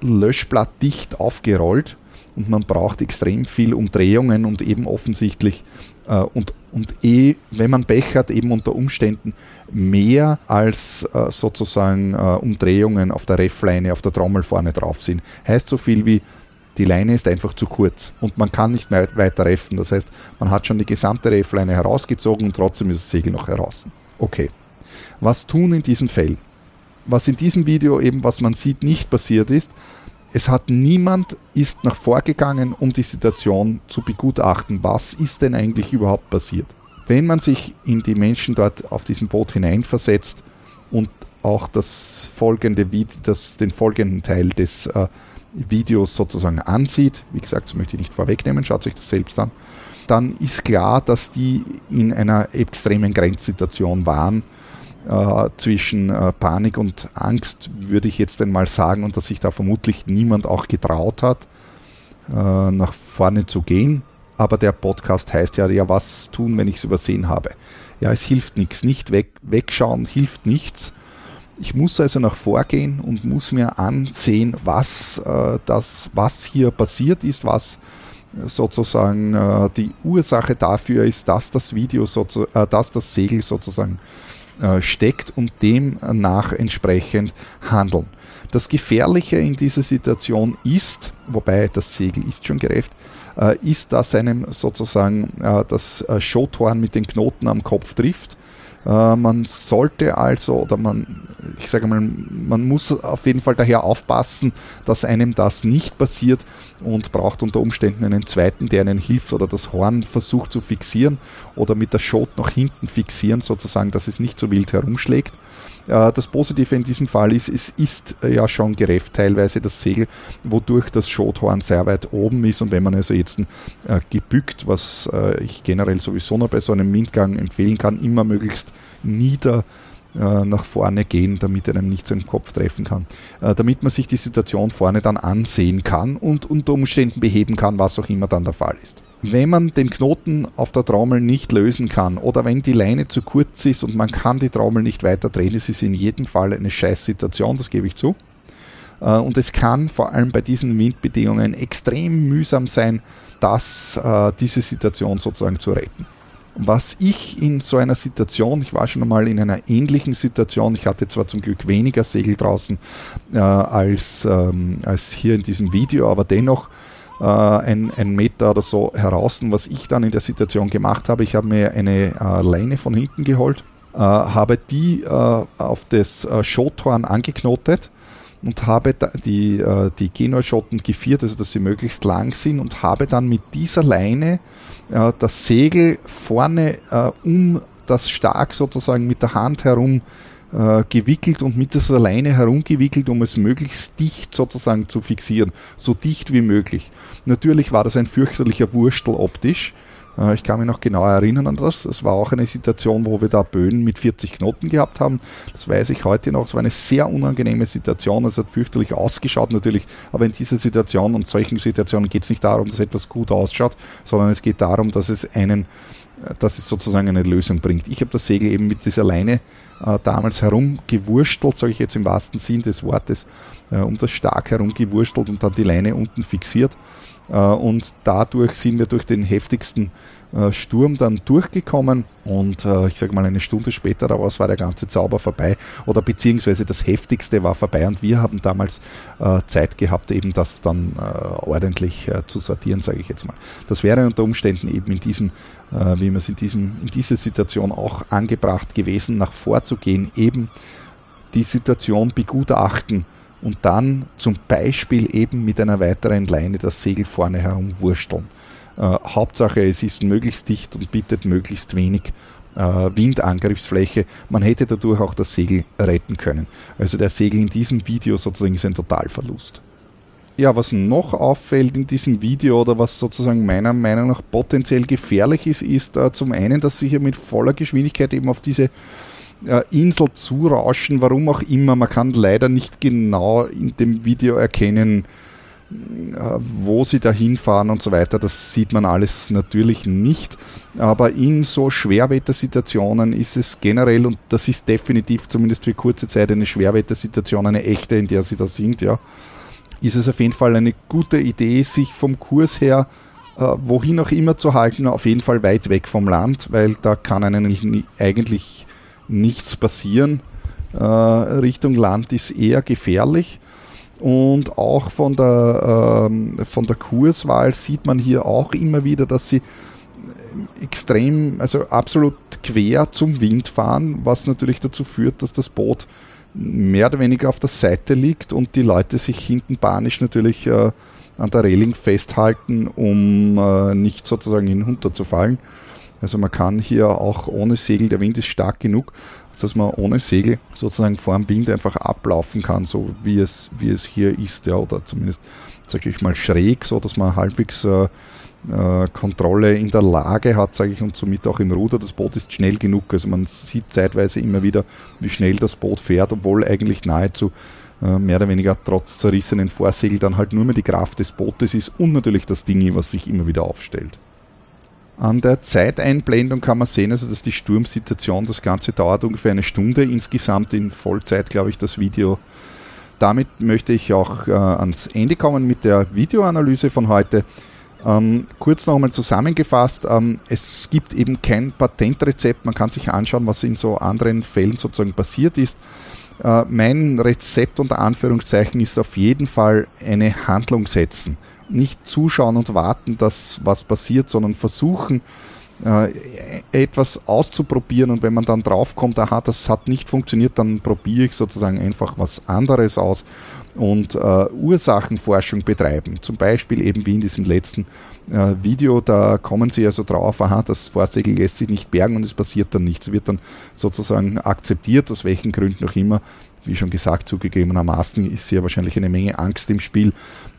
Löschblatt dicht aufgerollt und man braucht extrem viel Umdrehungen und eben offensichtlich und, und eh, wenn man Pech hat, eben unter Umständen mehr als sozusagen Umdrehungen auf der Reffleine, auf der Trommel vorne drauf sind. Heißt so viel wie, die Leine ist einfach zu kurz und man kann nicht mehr weiter reffen. Das heißt, man hat schon die gesamte Reffleine herausgezogen und trotzdem ist das Segel noch heraus. Okay. Was tun in diesem Fällen? was in diesem Video eben, was man sieht, nicht passiert ist, es hat niemand ist nach vorgegangen, um die Situation zu begutachten. Was ist denn eigentlich überhaupt passiert? Wenn man sich in die Menschen dort auf diesem Boot hineinversetzt und auch das folgende das, den folgenden Teil des äh, Videos sozusagen ansieht, wie gesagt, das möchte ich nicht vorwegnehmen, schaut sich das selbst an, dann ist klar, dass die in einer extremen Grenzsituation waren äh, zwischen äh, Panik und Angst, würde ich jetzt einmal sagen, und dass sich da vermutlich niemand auch getraut hat, äh, nach vorne zu gehen. Aber der Podcast heißt ja, ja, was tun, wenn ich es übersehen habe? Ja, es hilft nichts. Nicht weg, wegschauen hilft nichts. Ich muss also nach vorgehen und muss mir ansehen, was, äh, das, was hier passiert ist, was sozusagen äh, die Ursache dafür ist, dass das Video, äh, dass das Segel sozusagen äh, steckt und demnach entsprechend handeln. Das Gefährliche in dieser Situation ist, wobei das Segel ist schon gerecht, äh, ist, dass einem sozusagen äh, das Schothorn mit den Knoten am Kopf trifft äh, man sollte also, oder man, ich sage mal, man muss auf jeden Fall daher aufpassen, dass einem das nicht passiert und braucht unter Umständen einen zweiten, der einen hilft oder das Horn versucht zu fixieren oder mit der Schot nach hinten fixieren, sozusagen, dass es nicht so wild herumschlägt. Äh, das Positive in diesem Fall ist, es ist äh, ja schon gerefft teilweise das Segel, wodurch das Schothorn sehr weit oben ist und wenn man also jetzt äh, gebückt, was ich generell sowieso noch bei so einem Windgang empfehlen kann, immer möglichst nieder nach vorne gehen, damit er einem nicht so im Kopf treffen kann. damit man sich die Situation vorne dann ansehen kann und unter Umständen beheben kann, was auch immer dann der Fall ist. Wenn man den Knoten auf der Trommel nicht lösen kann oder wenn die Leine zu kurz ist und man kann die Trommel nicht weiter drehen, ist es in jedem Fall eine Scheißsituation, das gebe ich zu. Äh, und es kann vor allem bei diesen Windbedingungen extrem mühsam sein, das, äh, diese Situation sozusagen zu retten. Was ich in so einer Situation, ich war schon einmal in einer ähnlichen Situation, ich hatte zwar zum Glück weniger Segel draußen äh, als, ähm, als hier in diesem Video, aber dennoch äh, ein, ein Meter oder so heraus. Und was ich dann in der Situation gemacht habe, ich habe mir eine äh, Leine von hinten geholt, äh, habe die äh, auf das äh, Schothorn angeknotet und habe die, äh, die Genuaschotten geviert, also dass sie möglichst lang sind und habe dann mit dieser Leine äh, das Segel vorne um das Stark sozusagen mit der Hand herum äh, gewickelt und mit dieser Leine herumgewickelt, um es möglichst dicht sozusagen zu fixieren, so dicht wie möglich. Natürlich war das ein fürchterlicher Wurstel optisch. Äh, ich kann mich noch genau erinnern an das. Es war auch eine Situation, wo wir da Böen mit 40 Knoten gehabt haben. Das weiß ich heute noch. Es war eine sehr unangenehme Situation. Es hat fürchterlich ausgeschaut natürlich. Aber in dieser Situation und solchen Situationen geht es nicht darum, dass etwas gut ausschaut, sondern es geht darum, dass es einen dass es sozusagen eine Lösung bringt. Ich habe das Segel eben mit dieser Leine äh, damals herumgewurstelt, sage ich jetzt im wahrsten Sinn des Wortes, äh, um das stark herumgewurstelt und dann die Leine unten fixiert. Äh, und dadurch sind wir durch den heftigsten äh, Sturm dann durchgekommen und äh, ich sage mal eine Stunde später daraus war der ganze Zauber vorbei oder beziehungsweise das Heftigste war vorbei und wir haben damals äh, Zeit gehabt, eben das dann ordentlich zu sortieren, sage ich jetzt mal. Das wäre unter Umständen eben in diesem, äh, wie man es in, diesem, in dieser Situation auch angebracht gewesen, nach vorzugehen, eben die Situation begutachten und dann zum Beispiel eben mit einer weiteren Leine das Segel vorne herum wursteln. Äh, Hauptsache, es ist möglichst dicht und bietet möglichst wenig äh, Windangriffsfläche. Man hätte dadurch auch das Segel retten können. Also der Segel in diesem Video sozusagen ist ein Totalverlust. Ja, was noch auffällt in diesem Video oder was sozusagen meiner Meinung nach potenziell gefährlich ist, ist äh, zum einen, dass sie hier mit voller Geschwindigkeit eben auf diese äh, Insel zurauschen, warum auch immer. Man kann leider nicht genau in dem Video erkennen, äh, wo sie da hinfahren und so weiter, das sieht man alles natürlich nicht. Aber in so Schwerwettersituationen ist es generell, und das ist definitiv zumindest für kurze Zeit eine Schwerwettersituation, eine echte, in der sie da sind, ja, ist es auf jeden Fall eine gute Idee, sich vom Kurs her, äh, wohin auch immer zu halten, auf jeden Fall weit weg vom Land, weil da kann einem eigentlich nichts passieren. Äh, Richtung Land ist eher gefährlich. Und auch von der, ähm, von der Kurswahl sieht man hier auch immer wieder, dass sie extrem, also absolut quer zum Wind fahren, was natürlich dazu führt, dass das Boot mehr oder weniger auf der Seite liegt und die Leute sich hinten panisch natürlich äh, an der Reling festhalten, um äh, nicht sozusagen hinunterzufallen. Also man kann hier auch ohne Segel, der Wind ist stark genug, dass man ohne Segel sozusagen vor dem Wind einfach ablaufen kann, so wie es, wie es hier ist, ja, oder zumindest, sage ich mal, schräg, so dass man halbwegs äh, äh, Kontrolle in der Lage hat, sage ich, und somit auch im Ruder. Das Boot ist schnell genug. Also man sieht zeitweise immer wieder, wie schnell das Boot fährt, obwohl eigentlich nahezu äh, mehr oder weniger trotz zerrissenen Vorsegel dann halt nur mehr die Kraft des Bootes ist und natürlich das Ding, was sich immer wieder aufstellt. An der Zeiteinblendung kann man sehen, also dass die Sturmsituation, das Ganze dauert ungefähr eine Stunde insgesamt in Vollzeit, glaube ich, das Video. Damit möchte ich auch äh, ans Ende kommen mit der Videoanalyse von heute. Ähm, kurz nochmal zusammengefasst, ähm, es gibt eben kein Patentrezept, man kann sich anschauen, was in so anderen Fällen sozusagen passiert ist. Äh, mein Rezept unter Anführungszeichen ist auf jeden Fall eine Handlung setzen. Nicht zuschauen und warten, dass was passiert, sondern versuchen, äh, etwas auszuprobieren. Und wenn man dann draufkommt, aha, das hat nicht funktioniert, dann probiere ich sozusagen einfach was anderes aus und äh, Ursachenforschung betreiben. Zum Beispiel eben wie in diesem letzten äh, Video, da kommen sie also drauf, aha, das Vorsegel lässt sich nicht bergen und es passiert dann nichts, wird dann sozusagen akzeptiert, aus welchen Gründen auch immer, wie schon gesagt, zugegebenermaßen ist hier wahrscheinlich eine Menge Angst im Spiel.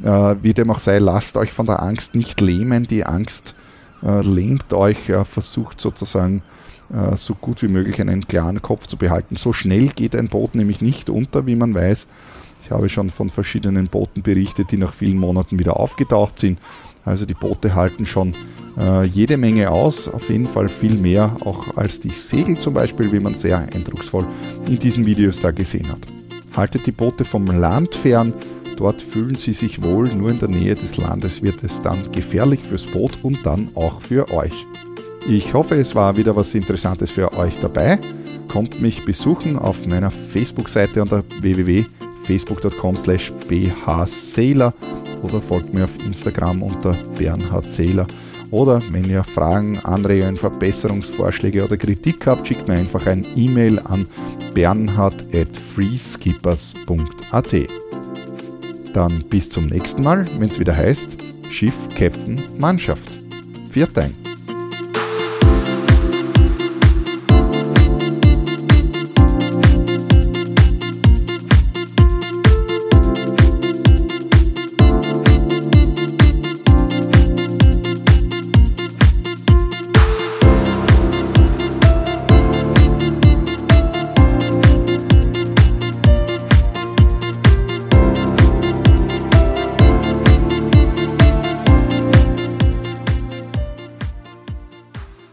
Äh, wie dem auch sei, lasst euch von der Angst nicht lähmen. Die Angst äh, lähmt euch, versucht sozusagen äh, so gut wie möglich einen klaren Kopf zu behalten. So schnell geht ein Boot nämlich nicht unter, wie man weiß. Ich habe schon von verschiedenen Booten berichtet, die nach vielen Monaten wieder aufgetaucht sind. Also die Boote halten schon äh, jede Menge aus, auf jeden Fall viel mehr auch als die Segel zum Beispiel, wie man sehr eindrucksvoll in diesen Videos da gesehen hat. Haltet die Boote vom Land fern, dort fühlen sie sich wohl, nur in der Nähe des Landes wird es dann gefährlich fürs Boot und dann auch für euch. Ich hoffe, es war wieder was Interessantes für euch dabei. Kommt mich besuchen auf meiner Facebook-Seite unter www.facebook.com slash bhsailor oder folgt mir auf Instagram unter Bernhard Seeler. Oder wenn ihr Fragen, Anregungen, Verbesserungsvorschläge oder Kritik habt, schickt mir einfach ein E-Mail an bernhard.freeskippers.at. Dann bis zum nächsten Mal, wenn es wieder heißt Schiff, Captain, Mannschaft. Viert ein.